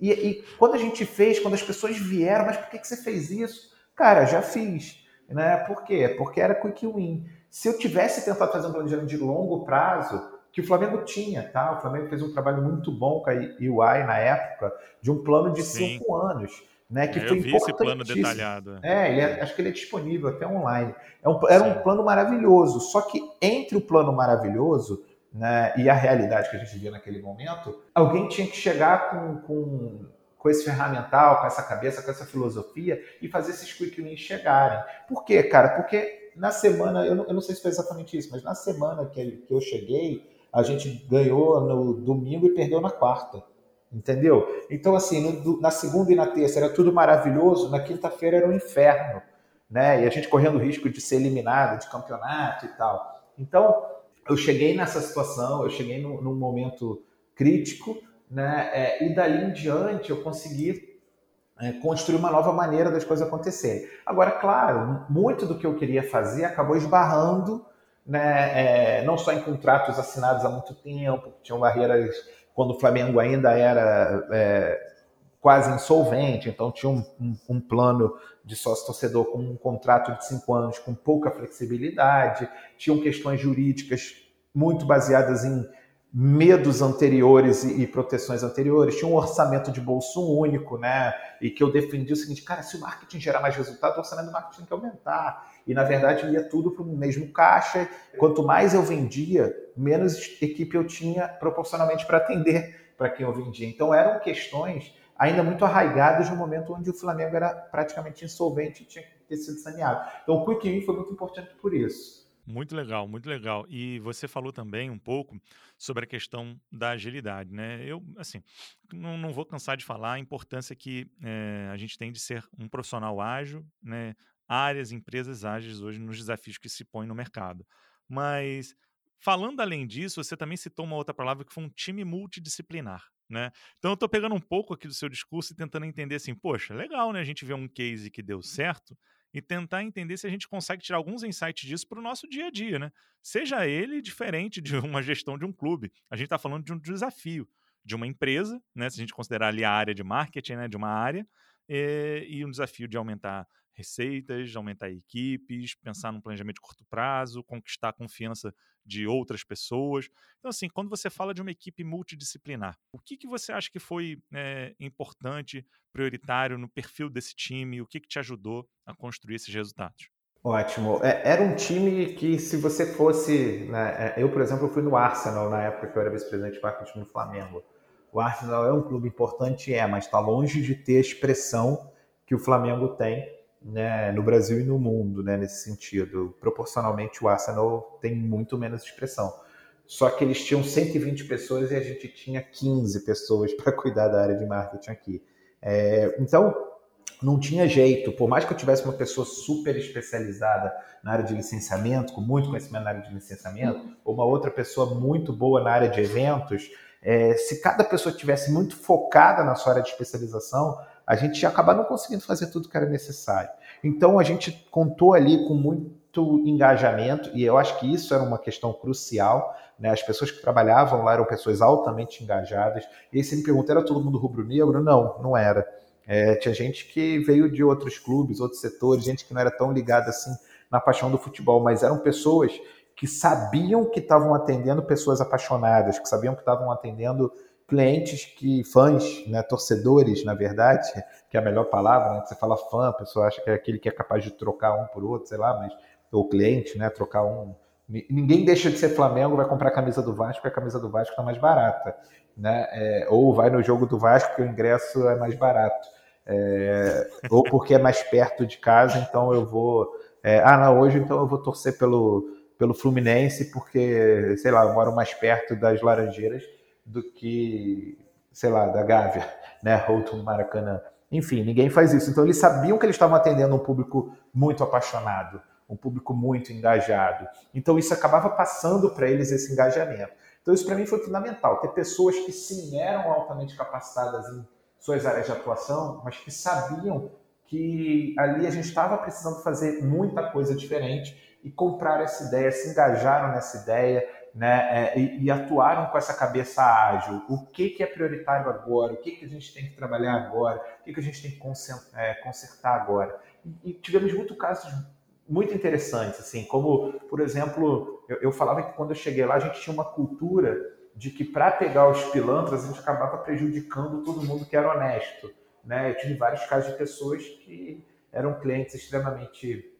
E, e, quando a gente fez, quando as pessoas vieram, mas por que, que você fez isso? Cara, já fiz. Né? Por quê? Porque era quick win. Se eu tivesse tentado fazer um planejamento de longo prazo, que o Flamengo tinha, tá? O Flamengo fez um trabalho muito bom com a UI na época, de um plano de Sim. cinco anos. Né, que é, foi eu vi esse plano detalhado. É, é, acho que ele é disponível até online. É um, era Sim. um plano maravilhoso, só que entre o plano maravilhoso né, e a realidade que a gente via naquele momento, alguém tinha que chegar com, com, com esse ferramental, com essa cabeça, com essa filosofia e fazer esses quick wins chegarem. Por quê, cara? Porque na semana, eu não, eu não sei se foi exatamente isso, mas na semana que, que eu cheguei, a gente ganhou no domingo e perdeu na quarta. Entendeu? Então, assim, no, na segunda e na terça era tudo maravilhoso, na quinta-feira era um inferno. Né? E a gente correndo o risco de ser eliminado de campeonato e tal. Então, eu cheguei nessa situação, eu cheguei num, num momento crítico, né? É, e dali em diante eu consegui é, construir uma nova maneira das coisas acontecerem. Agora, claro, muito do que eu queria fazer acabou esbarrando, né? É, não só em contratos assinados há muito tempo, tinham barreiras quando o Flamengo ainda era é, quase insolvente, então tinha um, um, um plano de sócio-torcedor com um contrato de cinco anos com pouca flexibilidade, tinham questões jurídicas muito baseadas em medos anteriores e, e, proteções anteriores, tinha um orçamento de bolso único, né? E que eu defendi o seguinte, cara, se o marketing gerar mais resultado, o orçamento do marketing tem que aumentar. E na verdade ia tudo para o mesmo caixa. Quanto mais eu vendia, menos equipe eu tinha proporcionalmente para atender para quem eu vendia. Então eram questões ainda muito arraigadas no momento onde o Flamengo era praticamente insolvente e tinha que ter sido saneado. Então o Quick Win foi muito importante por isso. Muito legal, muito legal. E você falou também um pouco sobre a questão da agilidade, né? Eu, assim, não, não vou cansar de falar a importância que é, a gente tem de ser um profissional ágil, né? Áreas, empresas ágeis hoje nos desafios que se põem no mercado. Mas, falando além disso, você também citou uma outra palavra que foi um time multidisciplinar. Né? Então eu estou pegando um pouco aqui do seu discurso e tentando entender assim, poxa, legal, né? A gente vê um case que deu certo e tentar entender se a gente consegue tirar alguns insights disso para o nosso dia a dia, né? Seja ele diferente de uma gestão de um clube. A gente está falando de um desafio de uma empresa, né? Se a gente considerar ali a área de marketing, né? De uma área, e, e um desafio de aumentar receitas, aumentar equipes, pensar num planejamento de curto prazo, conquistar a confiança de outras pessoas. Então, assim, quando você fala de uma equipe multidisciplinar, o que, que você acha que foi é, importante, prioritário no perfil desse time? O que, que te ajudou a construir esses resultados? Ótimo. É, era um time que, se você fosse. Né, é, eu, por exemplo, fui no Arsenal na época que eu era vice-presidente de marketing no Flamengo. O Arsenal é um clube importante, é, mas está longe de ter a expressão que o Flamengo tem né, no Brasil e no mundo, né, nesse sentido. Proporcionalmente, o Arsenal tem muito menos expressão. Só que eles tinham 120 pessoas e a gente tinha 15 pessoas para cuidar da área de marketing aqui. É, então, não tinha jeito, por mais que eu tivesse uma pessoa super especializada na área de licenciamento, com muito conhecimento na área de licenciamento, ou uma outra pessoa muito boa na área de eventos, é, se cada pessoa tivesse muito focada na sua área de especialização, a gente ia acabar não conseguindo fazer tudo que era necessário. Então a gente contou ali com muito engajamento, e eu acho que isso era uma questão crucial. Né? As pessoas que trabalhavam lá eram pessoas altamente engajadas. E aí você me pergunta, era todo mundo rubro-negro? Não, não era. É, tinha gente que veio de outros clubes, outros setores, gente que não era tão ligada assim na paixão do futebol, mas eram pessoas que sabiam que estavam atendendo pessoas apaixonadas, que sabiam que estavam atendendo clientes que fãs, né, torcedores, na verdade, que é a melhor palavra, né, você fala fã, a pessoa acha que é aquele que é capaz de trocar um por outro, sei lá, mas ou cliente, né, trocar um. Ninguém deixa de ser Flamengo, vai comprar a camisa do Vasco, porque a camisa do Vasco está mais barata, né? É, ou vai no jogo do Vasco porque o ingresso é mais barato, é, ou porque é mais perto de casa, então eu vou. É, ah, não, hoje então eu vou torcer pelo pelo Fluminense porque, sei lá, eu moro mais perto das Laranjeiras do que, sei lá, da Gávea, né, ou do Maracanã. Enfim, ninguém faz isso. Então eles sabiam que eles estavam atendendo um público muito apaixonado, um público muito engajado. Então isso acabava passando para eles esse engajamento. Então isso para mim foi fundamental, ter pessoas que sim eram altamente capacitadas em suas áreas de atuação, mas que sabiam que ali a gente estava precisando fazer muita coisa diferente e compraram essa ideia, se engajaram nessa ideia, né, é, e, e, atuaram com essa cabeça ágil. O que, que é prioritário agora? O que, que a gente tem que trabalhar agora? O que, que a gente tem que é, consertar agora? E, e, tivemos muitos casos muito interessantes, assim, como, por exemplo, eu, eu falava que quando eu cheguei lá a gente tinha uma cultura de que para pegar os pilantras a gente acabava prejudicando todo mundo que era honesto. Né? Eu tive vários casos de pessoas que eram clientes extremamente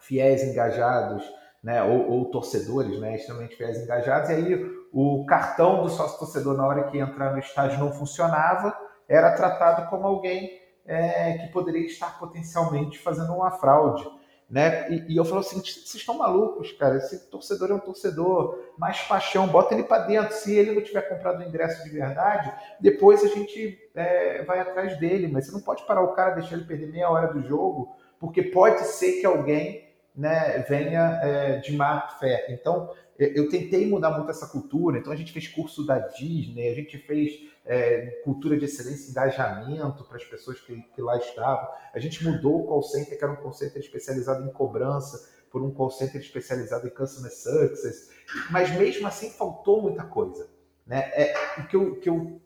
fiéis, engajados, né, ou, ou, torcedores, né, extremamente fiéis engajados, e aí o cartão do sócio torcedor na hora que entrar no estádio não funcionava, era tratado como alguém é, que poderia estar potencialmente fazendo uma fraude. Né? E, e eu falo assim, vocês estão malucos, cara, esse torcedor é um torcedor, mais paixão, bota ele para dentro, se ele não tiver comprado o ingresso de verdade, depois a gente é, vai atrás dele, mas você não pode parar o cara, deixar ele perder meia hora do jogo, porque pode ser que alguém né, venha é, de má fé. Então, eu tentei mudar muito essa cultura. Então, a gente fez curso da Disney, a gente fez é, cultura de excelência, engajamento para as pessoas que, que, lá estavam. A gente mudou o call center, que era um call center especializado em cobrança, por um call center especializado em customer success. Mas mesmo assim, faltou muita coisa. Né? É, o que eu, que eu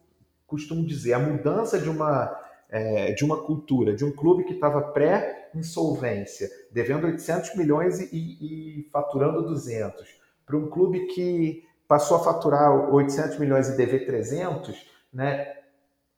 costumo dizer, a mudança de uma, é, de uma cultura, de um clube que estava pré insolvência, devendo 800 milhões e, e faturando 200, para um clube que passou a faturar 800 milhões e dever 300, né,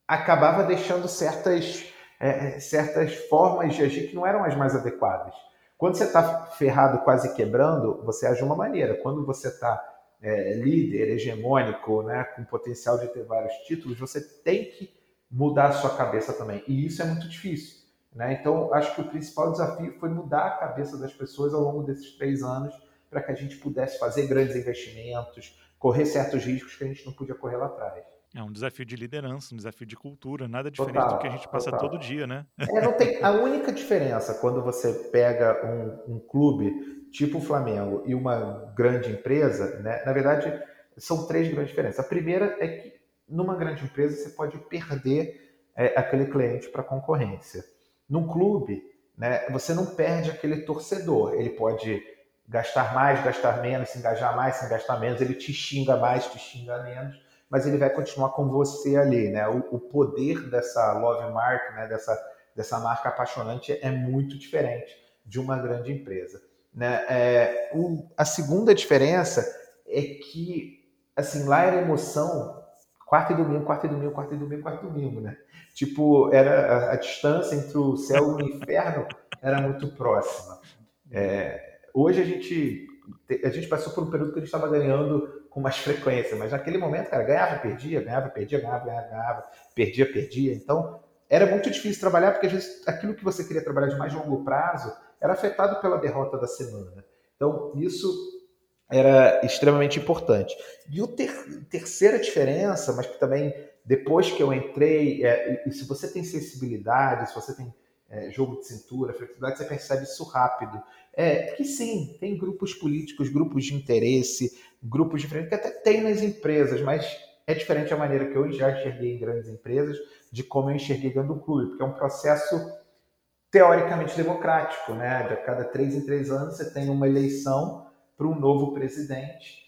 acabava deixando certas, é, é, certas formas de agir que não eram as mais adequadas. Quando você está ferrado, quase quebrando, você age de uma maneira. Quando você está é, líder, hegemônico, né, com potencial de ter vários títulos, você tem que mudar a sua cabeça também. E isso é muito difícil. Né? Então, acho que o principal desafio foi mudar a cabeça das pessoas ao longo desses três anos para que a gente pudesse fazer grandes investimentos, correr certos riscos que a gente não podia correr lá atrás. É um desafio de liderança, um desafio de cultura, nada diferente total, do que a gente passa total. todo dia, né? É, não tem, a única diferença quando você pega um, um, clube tipo o Flamengo e uma grande empresa, né? na verdade, são três grandes diferenças. A primeira é que numa grande empresa você pode perder é, aquele cliente para concorrência. Num clube, né, você não perde aquele torcedor. Ele pode gastar mais, gastar menos, se engajar mais, se engajar menos. Ele te xinga mais, te xinga menos, mas ele vai continuar com você ali. Né? O, o poder dessa love mark, né, dessa, dessa marca apaixonante, é muito diferente de uma grande empresa. Né? É, o, a segunda diferença é que assim lá era emoção quarta e domingo, quarta e domingo, quarta e domingo, quarta e domingo, né? Tipo, era a, a distância entre o céu e o inferno era muito próxima. É, hoje a gente, a gente passou por um período que a gente estava ganhando com mais frequência, mas naquele momento, cara, ganhava, perdia, ganhava, perdia, ganhava, ganhava, ganhava perdia, perdia. Então, era muito difícil trabalhar, porque às vezes aquilo que você queria trabalhar de mais longo prazo era afetado pela derrota da semana. Então, isso era extremamente importante. E a ter, terceira diferença, mas que também depois que eu entrei, é, e se você tem sensibilidade, se você tem é, jogo de cintura, flexibilidade, você percebe isso rápido. É que sim, tem grupos políticos, grupos de interesse, grupos diferentes, que até tem nas empresas, mas é diferente a maneira que eu já enxerguei em grandes empresas de como eu enxerguei dentro do clube, porque é um processo teoricamente democrático, né? De a cada três em três anos você tem uma eleição para um novo presidente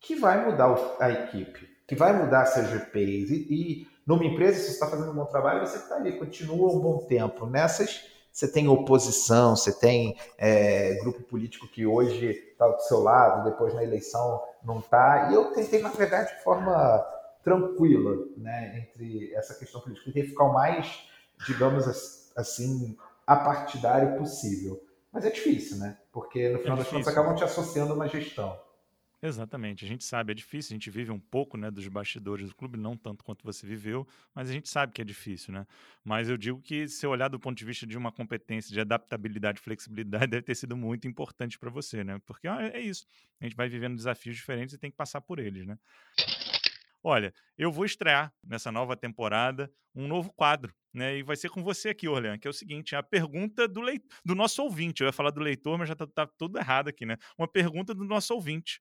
que vai mudar a equipe, que vai mudar seus GPs. E, e numa empresa, se você está fazendo um bom trabalho, você está ali, continua um bom tempo. Nessas, você tem oposição, você tem é, grupo político que hoje está do seu lado, depois na eleição não está. E eu tentei navegar de forma tranquila né, entre essa questão política. Tentei ficar o mais, digamos assim, apartidário possível. Mas é difícil, né? Porque no final é das contas acabam te associando a uma gestão. Exatamente, a gente sabe, é difícil, a gente vive um pouco né, dos bastidores do clube, não tanto quanto você viveu, mas a gente sabe que é difícil, né? Mas eu digo que se olhar do ponto de vista de uma competência de adaptabilidade e flexibilidade, deve ter sido muito importante para você, né? Porque ah, é isso, a gente vai vivendo desafios diferentes e tem que passar por eles, né? Olha, eu vou estrear nessa nova temporada um novo quadro, né? E vai ser com você aqui, Orlean, que é o seguinte: a pergunta do, leit do nosso ouvinte. Eu ia falar do leitor, mas já tá, tá tudo errado aqui, né? Uma pergunta do nosso ouvinte.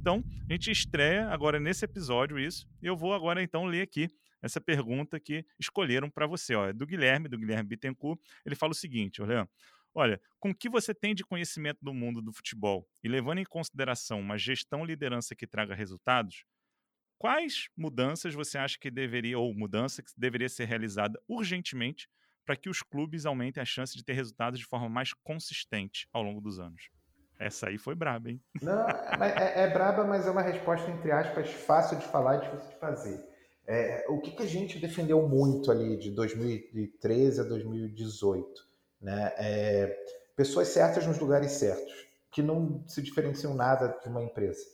Então, a gente estreia agora nesse episódio isso, e eu vou agora então ler aqui essa pergunta que escolheram para você. Ó, é do Guilherme, do Guilherme Bittencourt. Ele fala o seguinte, olha, olha, com o que você tem de conhecimento do mundo do futebol e levando em consideração uma gestão liderança que traga resultados, quais mudanças você acha que deveria, ou mudança que deveria ser realizada urgentemente para que os clubes aumentem a chance de ter resultados de forma mais consistente ao longo dos anos? Essa aí foi braba, hein? Não, é, é, é braba, mas é uma resposta, entre aspas, fácil de falar e difícil de fazer. É, o que, que, a gente defendeu muito ali de 2013 a 2018? Né? É, pessoas certas nos lugares certos, que não se diferenciam nada de uma empresa.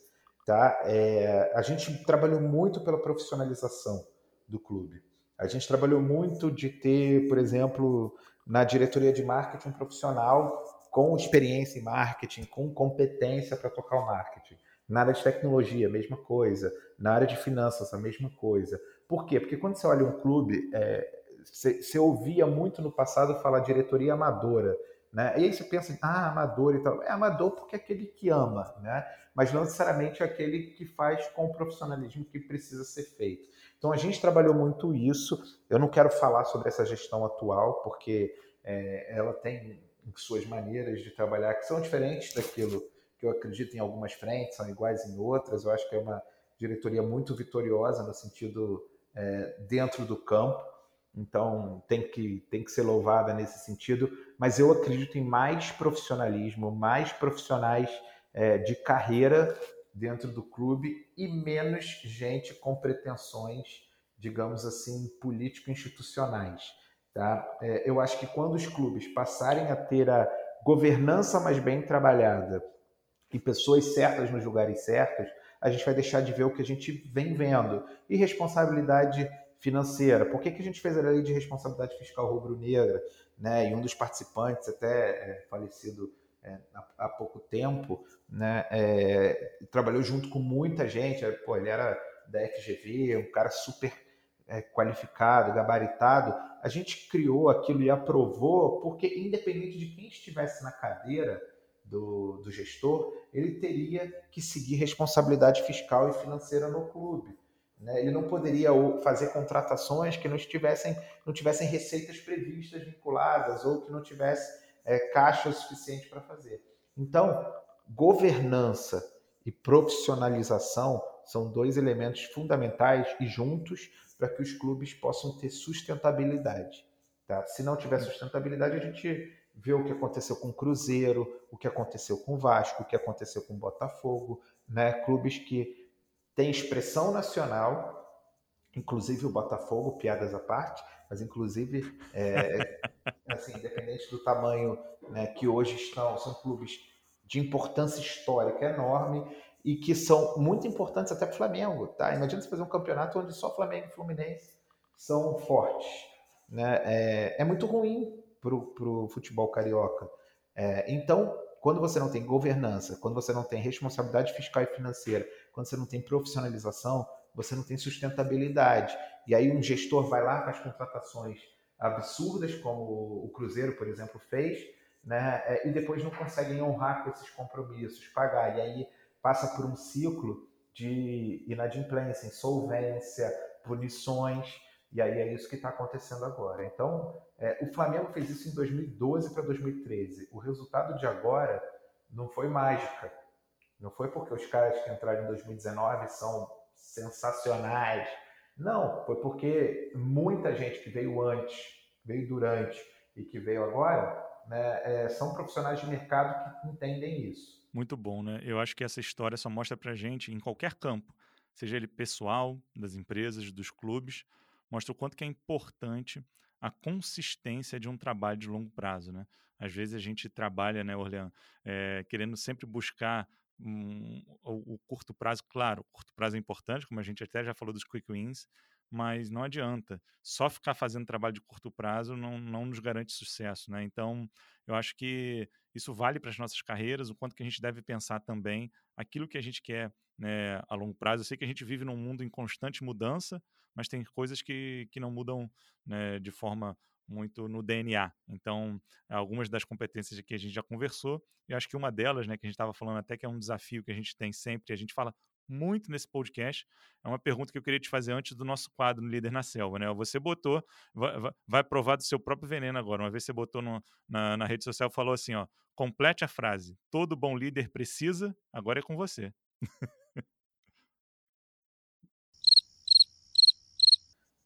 Tá? É, a gente trabalhou muito pela profissionalização do clube. A gente trabalhou muito de ter, por exemplo, na diretoria de marketing um profissional com experiência em marketing, com competência para tocar o marketing. Na área de tecnologia, mesma coisa. Na área de finanças, a mesma coisa. Por quê? Porque quando você olha um clube, é, você, ouvia muito no passado falar diretoria amadora. Né? E aí você pensa, ah, amador e tal. É amador porque é aquele que ama, né? mas não necessariamente é aquele que faz com o profissionalismo que precisa ser feito. Então a gente trabalhou muito isso. Eu não quero falar sobre essa gestão atual, porque é, ela tem suas maneiras de trabalhar que são diferentes daquilo que eu acredito em algumas frentes, são iguais em outras. Eu acho que é uma diretoria muito vitoriosa no sentido é, dentro do campo, então tem que, tem que ser louvada nesse sentido. Mas eu acredito em mais profissionalismo, mais profissionais é, de carreira dentro do clube e menos gente com pretensões, digamos assim, político-institucionais. Tá? É, eu acho que quando os clubes passarem a ter a governança mais bem trabalhada, e pessoas certas nos lugares certos, a gente vai deixar de ver o que a gente vem vendo. E responsabilidade financeira. Por que, que a gente fez a lei de responsabilidade fiscal rubro-negra? Né? E um dos participantes, até é, falecido é, há, pouco tempo, né? É, trabalhou junto com muita gente. Pô, ele era da FGV, um cara super é, qualificado, gabaritado. A gente criou aquilo e aprovou porque, independente de quem estivesse na cadeira, do, do gestor, ele teria que seguir responsabilidade fiscal e financeira no clube. Né? Ele não poderia fazer contratações que não tivessem, não tivessem receitas previstas vinculadas ou que não tivesse é, caixa suficiente para fazer. Então, governança e profissionalização são dois elementos fundamentais e juntos para que os clubes possam ter sustentabilidade. Tá? Se não tiver sustentabilidade, a gente ver o que aconteceu com o Cruzeiro, o que aconteceu com o Vasco, o que aconteceu com o Botafogo, né? Clubes que têm expressão nacional, inclusive o Botafogo, piadas à parte, mas inclusive, é, assim, independente do tamanho né, que hoje estão, são clubes de importância histórica enorme e que são muito importantes até para o Flamengo, tá? Imagina você fazer um campeonato onde só Flamengo e Fluminense são fortes, né? É, é muito ruim para o futebol carioca. É, então, quando você não tem governança, quando você não tem responsabilidade fiscal e financeira, quando você não tem profissionalização, você não tem sustentabilidade. E aí um gestor vai lá com as contratações absurdas, como o Cruzeiro, por exemplo, fez, né? É, e depois não conseguem honrar com esses compromissos, pagar. E aí passa por um ciclo de inadimplência, insolvência, punições, e aí é isso que está acontecendo agora. Então, é, o Flamengo fez isso em 2012 para 2013. O resultado de agora não foi mágica. Não foi porque os caras que entraram em 2019 são sensacionais. Não, foi porque muita gente que veio antes, veio durante e que veio agora, né, é, são profissionais de mercado que entendem isso. Muito bom, né? Eu acho que essa história só mostra pra gente, em qualquer campo, seja ele pessoal, das empresas, dos clubes, mostra o quanto que é importante a consistência de um trabalho de longo prazo, né? Às vezes a gente trabalha, né, Orlean, é, querendo sempre buscar um, o, o, curto prazo, claro, o curto prazo é importante, como a gente até já falou dos quick wins, mas não adianta. Só ficar fazendo trabalho de curto prazo não, não nos garante sucesso, né? Então, eu acho que isso vale para as nossas carreiras, o quanto que a gente deve pensar também aquilo que a gente quer né, a longo prazo. Eu sei que a gente vive num mundo em constante mudança, mas tem coisas que, que não mudam né, de forma muito no DNA. Então, algumas das competências que a gente já conversou, e acho que uma delas, né, que a gente estava falando até que é um desafio que a gente tem sempre, a gente fala muito nesse podcast, é uma pergunta que eu queria te fazer antes do nosso quadro no Líder na Selva, né? Você botou, vai, vai provar do seu próprio veneno agora. Uma vez você botou no, na, na rede social falou assim, ó, complete a frase, todo bom líder precisa, agora é com você.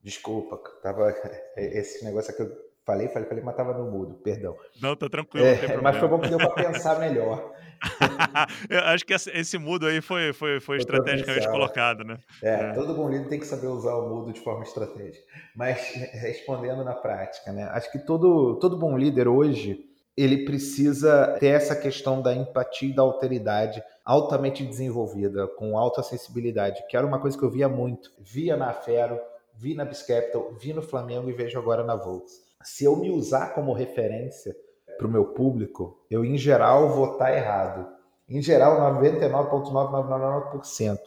Desculpa, tava esse negócio que eu falei, falei, falei, mas tava no mudo, perdão. Não, tá tranquilo. É, mas foi bom que deu para pensar melhor. eu acho que esse mudo aí foi, foi, foi estrategicamente colocado, né? É, é, todo bom líder tem que saber usar o mudo de forma estratégica. Mas respondendo na prática, né? Acho que todo, todo bom líder hoje ele precisa ter essa questão da empatia e da alteridade altamente desenvolvida, com alta sensibilidade, que era uma coisa que eu via muito. Via na Fero, vi na Biscapital, vi no Flamengo e vejo agora na Volks. Se eu me usar como referência para o meu público, eu em geral vou estar tá errado. Em geral, 99,999%.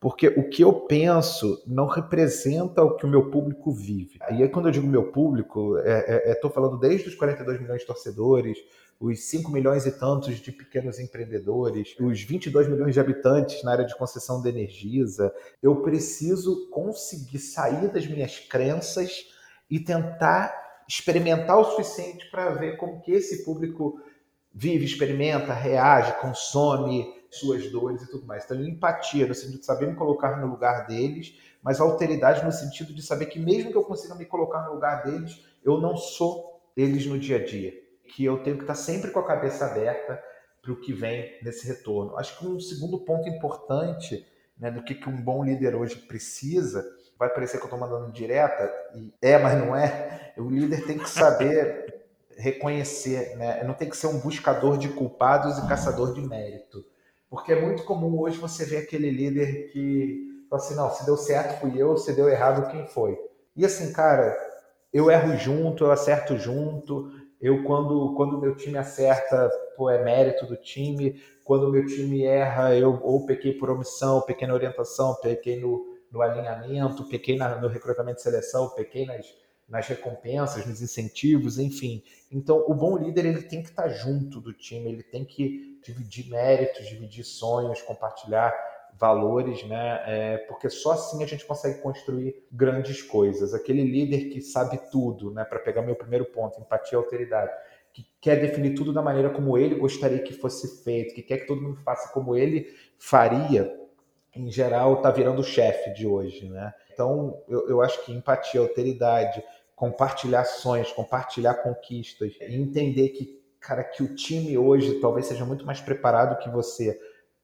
Porque o que eu penso não representa o que o meu público vive. E aí, quando eu digo meu público, estou é, é, é falando desde os 42 milhões de torcedores, os 5 milhões e tantos de pequenos empreendedores, os 22 milhões de habitantes na área de concessão de Energisa, eu preciso conseguir sair das minhas crenças e tentar experimentar o suficiente para ver como que esse público vive, experimenta, reage, consome suas dores e tudo mais. Então, empatia no sentido de saber me colocar no lugar deles, mas alteridade no sentido de saber que mesmo que eu consiga me colocar no lugar deles, eu não sou eles no dia a dia que eu tenho que estar sempre com a cabeça aberta para o que vem nesse retorno. Acho que um segundo ponto importante né, do que, que um bom líder hoje precisa, vai parecer que eu estou mandando direta, e é, mas não é, o líder tem que saber reconhecer, né? não tem que ser um buscador de culpados e caçador de mérito. Porque é muito comum hoje você ver aquele líder que fala assim, não, se deu certo fui eu, se deu errado quem foi. E assim, cara, eu erro junto, eu acerto junto, eu, quando quando meu time acerta, pô, é mérito do time. Quando meu time erra, eu ou pequei por omissão, pequei na orientação, pequei no, no alinhamento, pequei na, no recrutamento de seleção, pequei nas, nas recompensas, nos incentivos, enfim. Então, o bom líder ele tem que estar junto do time, ele tem que dividir méritos, dividir sonhos, compartilhar valores, né? É, porque só assim a gente consegue construir grandes coisas. Aquele líder que sabe tudo, né? Para pegar meu primeiro ponto, empatia e alteridade, que quer definir tudo da maneira como ele gostaria que fosse feito, que quer que todo mundo faça como ele faria, em geral está virando o chefe de hoje, né? Então eu, eu acho que empatia, alteridade, compartilhar sonhos, compartilhar conquistas, entender que cara que o time hoje talvez seja muito mais preparado que você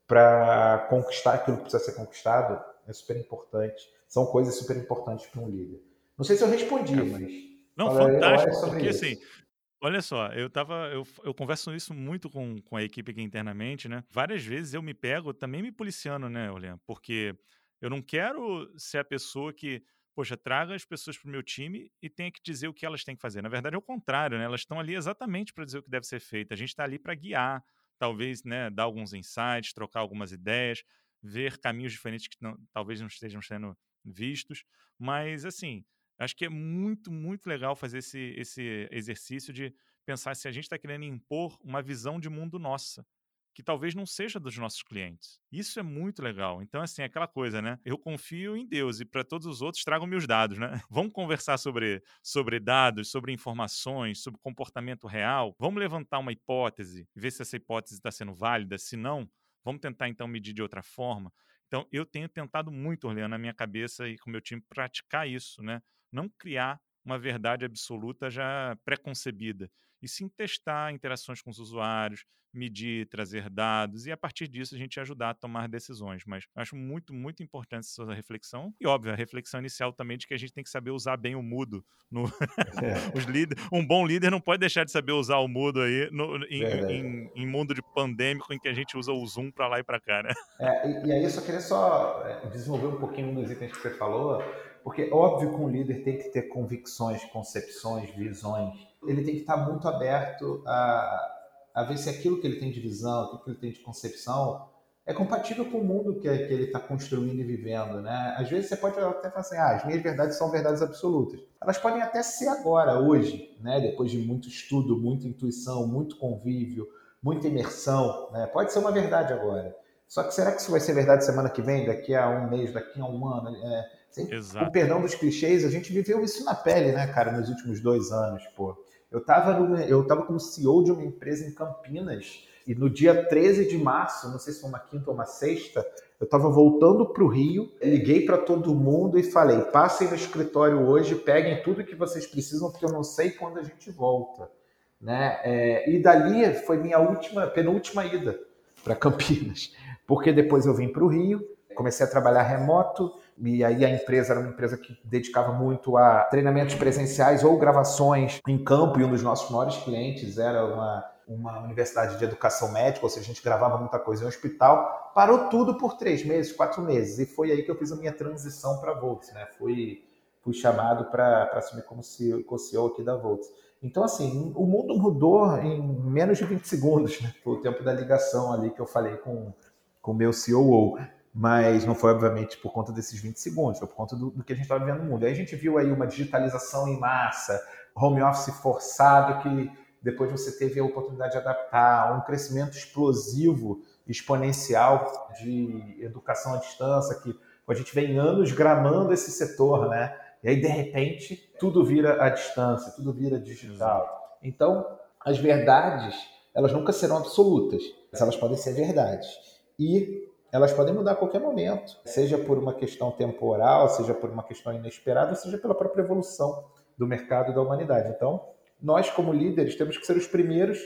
para conquistar aquilo que precisa ser conquistado, É super importante. São coisas super importantes para um líder. Não sei se eu respondi, é, mas. Não, fantástico. Porque isso. assim, Olha só, eu tava. Eu, eu converso isso muito com, com a equipe aqui internamente, né? Várias vezes eu me pego também me policiando, né, Olha? Porque eu não quero ser a pessoa que, poxa, traga as pessoas para o meu time e tenha que dizer o que elas têm que fazer. Na verdade, é o contrário, né? Elas estão ali exatamente para dizer o que deve ser feito. A gente está ali para guiar, talvez, né, dar alguns insights, trocar algumas ideias, ver caminhos diferentes que não, talvez não estejam sendo vistos. Mas, assim, Acho que é muito, muito legal fazer esse, esse exercício de pensar se a gente está querendo impor uma visão de mundo nossa, que talvez não seja dos nossos clientes. Isso é muito legal. Então, assim, é aquela coisa, né? Eu confio em Deus e para todos os outros tragam-me os dados, né? Vamos conversar sobre, sobre dados, sobre informações, sobre comportamento real. Vamos levantar uma hipótese, ver se essa hipótese está sendo válida. Se não, vamos tentar então medir de outra forma. Então, eu tenho tentado muito, Orleano, na minha cabeça e com o meu time, praticar isso, né? não criar uma verdade absoluta já preconcebida, e sim testar interações com os usuários, medir, trazer dados e a partir disso a gente ajudar a tomar decisões. Mas acho muito, muito importante essa reflexão e, óbvio, a reflexão inicial também de que a gente tem que saber usar bem o mudo. No... É. Os líder... Um bom líder não pode deixar de saber usar o mudo aí no... em, em, em, mundo de pandêmico em que a gente usa o Zoom para lá e para cá, né? É, e, e, aí eu só queria só é, desenvolver um pouquinho um dos itens que você falou, porque óbvio que um líder tem que ter convicções, concepções, visões. Ele tem que estar muito aberto a, a ver se aquilo que ele tem de visão, aquilo que ele tem de concepção é compatível com o mundo que, que ele está construindo e vivendo, né? Às vezes você pode até falar assim, ah, as minhas verdades são verdades absolutas. Elas podem até ser agora, hoje, né? Depois de muito estudo, muita intuição, muito convívio, muita imersão, né? Pode ser uma verdade agora. Só que será que isso vai ser verdade semana que vem, daqui a um mês, daqui a um ano? É, Exato. Com perdão dos clichês, a gente viveu isso na pele, né, cara, nos últimos dois anos, pô. Eu estava eu tava como CEO de uma empresa em Campinas e no dia 13 de março, não sei se foi uma quinta ou uma sexta, eu estava voltando para o Rio, liguei para todo mundo e falei: passem no escritório hoje, peguem tudo que vocês precisam, porque eu não sei quando a gente volta. Né? É, e dali foi minha última, penúltima ida para Campinas, porque depois eu vim para o Rio, comecei a trabalhar remoto, e aí a empresa era uma empresa que dedicava muito a treinamentos presenciais ou gravações em campo, e um dos nossos maiores clientes era uma, uma universidade de educação médica, ou seja, a gente gravava muita coisa em hospital. Parou tudo por três meses, quatro meses, e foi aí que eu fiz a minha transição para a Volts, né? Fui, fui chamado para assumir como CEO, CEO aqui da Volts. Então, assim, o mundo mudou em menos de 20 segundos, né? Foi o tempo da ligação ali que eu falei com o meu COO mas não foi, obviamente, por conta desses 20 segundos, foi por conta do, do que a gente estava vivendo no mundo. Aí a gente viu aí uma digitalização em massa, home office forçado, que depois você teve a oportunidade de adaptar, um crescimento explosivo, exponencial de educação à distância, que a gente vem anos gramando esse setor, né? E aí, de repente, tudo vira à distância, tudo vira digital. Então, as verdades, elas nunca serão absolutas, mas elas podem ser verdades. E elas podem mudar a qualquer momento, seja por uma questão temporal, seja por uma questão inesperada, seja pela própria evolução do mercado e da humanidade. Então, nós, como líderes, temos que ser os primeiros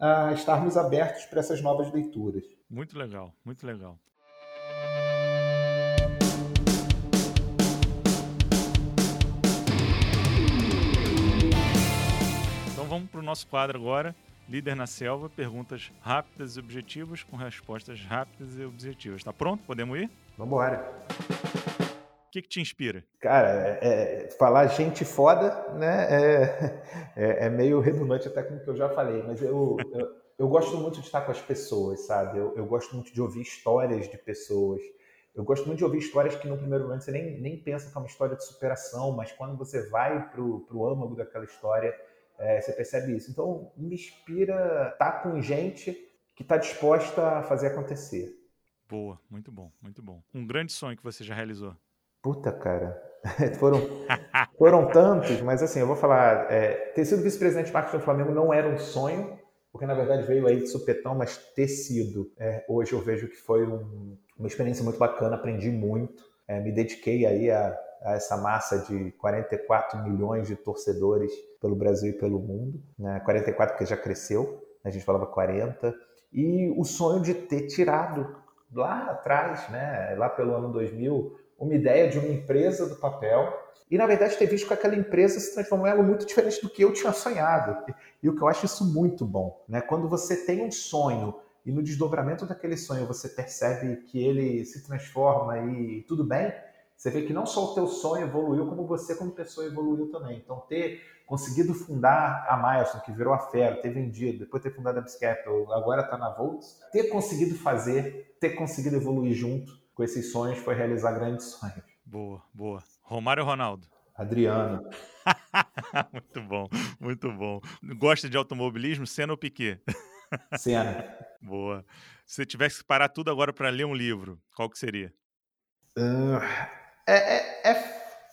a estarmos abertos para essas novas leituras. Muito legal, muito legal. Então vamos para o nosso quadro agora, Líder na Selva, perguntas rápidas e objetivas com respostas rápidas e objetivas. Tá pronto? Podemos ir? Vamos embora. O que, que te inspira? Cara, é, é, falar gente foda, né, é, é, é, meio redundante até com o que eu já falei, mas eu, eu, eu gosto muito de estar com as pessoas, sabe? Eu, eu, gosto muito de ouvir histórias de pessoas. Eu gosto muito de ouvir histórias que no primeiro momento você nem, nem pensa que é uma história de superação, mas quando você vai pro, pro âmago daquela história, é, você percebe isso. Então, me inspira estar tá com gente que está disposta a fazer acontecer. Boa, muito bom, muito bom. Um grande sonho que você já realizou? Puta, cara. foram, foram tantos, mas assim, eu vou falar. É, ter sido vice-presidente de marketing do Flamengo não era um sonho, porque na verdade veio aí de supetão, mas ter sido. É, hoje eu vejo que foi um, uma experiência muito bacana, aprendi muito. É, me dediquei aí a a essa massa de 44 milhões de torcedores pelo Brasil e pelo mundo, né? 44 porque já cresceu, a gente falava 40, e o sonho de ter tirado lá atrás, né, lá pelo ano 2000, uma ideia de uma empresa do papel e, na verdade, ter visto que aquela empresa se transformou em algo muito diferente do que eu tinha sonhado. E o que eu acho isso muito bom. Né? Quando você tem um sonho e no desdobramento daquele sonho você percebe que ele se transforma e tudo bem, você vê que não só o teu sonho evoluiu, como você como pessoa evoluiu também. Então, ter conseguido fundar a Milestone, que virou a Fero, ter vendido, depois ter fundado a Biscapital, agora está na Volts, ter conseguido fazer, ter conseguido evoluir junto com esses sonhos foi realizar grandes sonhos. Boa, boa. Romário ou Ronaldo? Adriano. muito bom, muito bom. Gosta de automobilismo, Senna ou Piquet? Senna. Boa. Se você tivesse que parar tudo agora para ler um livro, qual que seria? Uh, é, é, é,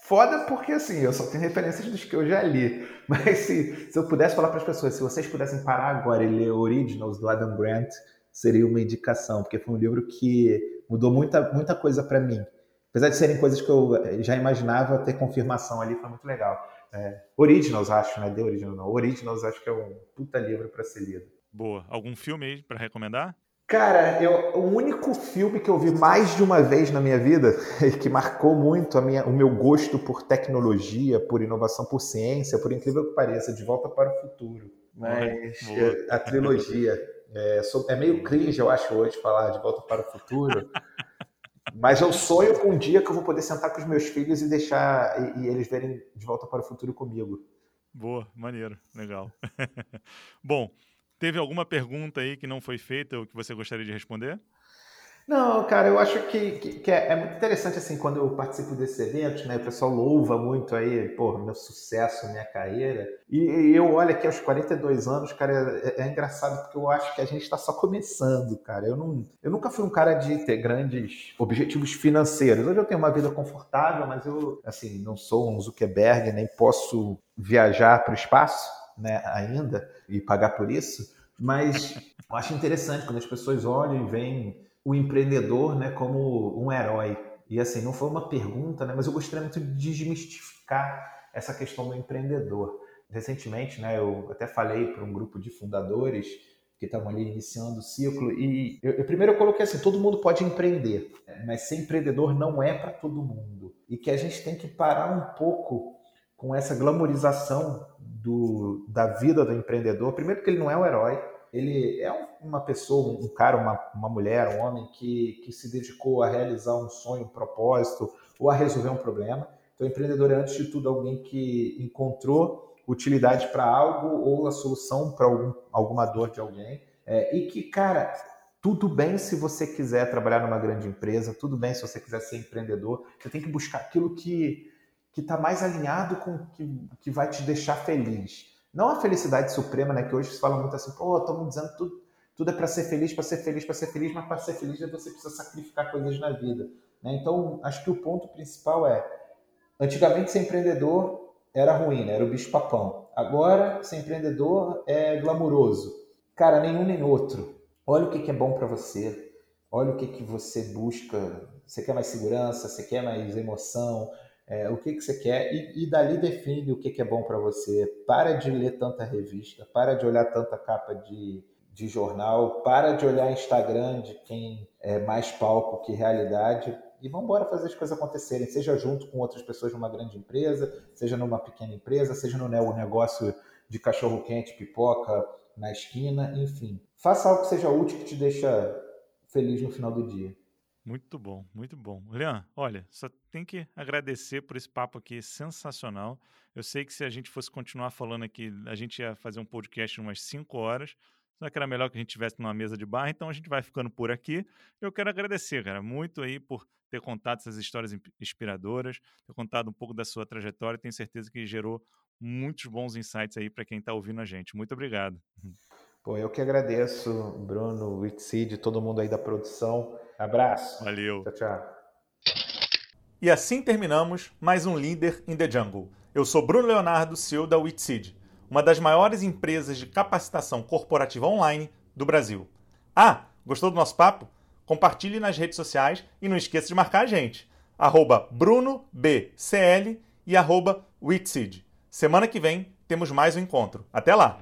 foda porque assim, eu só tenho referências dos que eu já li. Mas se, se eu pudesse falar para as pessoas, se vocês pudessem parar agora e ler Originals do Adam Grant, seria uma indicação, porque foi um livro que mudou muita, muita coisa para mim. Apesar de serem coisas que eu já imaginava, ter confirmação ali foi muito legal. É, Originals, acho, né? The Original não. Originals acho que é um puta livro para ser lido. Boa. Algum filme aí para recomendar? Cara, eu, o único filme que eu vi mais de uma vez na minha vida e que marcou muito a minha, o meu gosto por tecnologia, por inovação, por ciência, por incrível que pareça, De Volta para o Futuro. Mas a trilogia. É, é meio cringe, eu acho, hoje falar De Volta para o Futuro. Mas eu sonho com um dia que eu vou poder sentar com os meus filhos e deixar e, e eles verem De Volta para o Futuro comigo. Boa, maneiro, legal. Bom, Teve alguma pergunta aí que não foi feita ou que você gostaria de responder? Não, cara, eu acho que, que, que é, é, muito interessante, assim, quando eu participo desses eventos, né, o pessoal louva muito aí, pô, meu sucesso, minha carreira, e, e eu olho aqui aos 42 anos, cara, é, é engraçado porque eu acho que a gente está só começando, cara, eu, não, eu nunca fui um cara de ter grandes objetivos financeiros, hoje eu tenho uma vida confortável, mas eu, assim, não sou um Zuckerberg, nem posso viajar para o espaço, né, ainda, e pagar por isso, mas eu acho interessante quando as pessoas olham e veem o empreendedor né, como um herói. E assim, não foi uma pergunta, né, mas eu gostaria muito de desmistificar essa questão do empreendedor. Recentemente, né, eu até falei para um grupo de fundadores que estavam ali iniciando o ciclo e eu, eu, primeiro eu coloquei assim, todo mundo pode empreender, mas ser empreendedor não é para todo mundo. E que a gente tem que parar um pouco com essa glamorização do, da vida do empreendedor. Primeiro porque ele não é um herói, ele é uma pessoa, um cara, uma, uma mulher, um homem que, que se dedicou a realizar um sonho, um propósito ou a resolver um problema. Então, empreendedor é, antes de tudo, alguém que encontrou utilidade para algo ou a solução para algum, alguma dor de alguém. É, e que, cara, tudo bem se você quiser trabalhar numa grande empresa, tudo bem se você quiser ser empreendedor, você tem que buscar aquilo que que está mais alinhado com o que, que vai te deixar feliz. Não a felicidade suprema, né? Que hoje se fala muito assim, pô, estamos dizendo tudo, tudo é para ser feliz, para ser feliz, para ser feliz, mas para ser feliz você precisa sacrificar coisas na vida. Né? Então, acho que o ponto principal é, antigamente ser empreendedor era ruim, né? era o bicho papão. Agora, ser empreendedor é glamuroso. Cara, nenhum nem outro. Olha o que, que é bom para você, olha o que, que você busca. Você quer mais segurança, você quer mais emoção, é, o que, que você quer e, e dali define o que, que é bom para você. Para de ler tanta revista, para de olhar tanta capa de, de jornal, para de olhar Instagram de quem é mais palco que realidade e vamos embora fazer as coisas acontecerem, seja junto com outras pessoas numa grande empresa, seja numa pequena empresa, seja no negócio de cachorro quente, pipoca na esquina, enfim. Faça algo que seja útil que te deixa feliz no final do dia. Muito bom, muito bom. Leon, olha, só tem que agradecer por esse papo aqui sensacional. Eu sei que se a gente fosse continuar falando aqui, a gente ia fazer um podcast umas 5 horas. Só que era melhor que a gente tivesse numa mesa de bar, então a gente vai ficando por aqui. Eu quero agradecer, cara, muito aí por ter contado essas histórias inspiradoras, ter contado um pouco da sua trajetória. Tenho certeza que gerou muitos bons insights aí para quem está ouvindo a gente. Muito obrigado. Pô, eu que agradeço, Bruno, Witseed, todo mundo aí da produção. Abraço. Valeu. Tchau, tchau. E assim terminamos mais um Líder in the Jungle. Eu sou Bruno Leonardo, CEO da Witseed, uma das maiores empresas de capacitação corporativa online do Brasil. Ah, gostou do nosso papo? Compartilhe nas redes sociais e não esqueça de marcar a gente. Arroba BrunoBCL e arroba. Semana que vem temos mais um encontro. Até lá!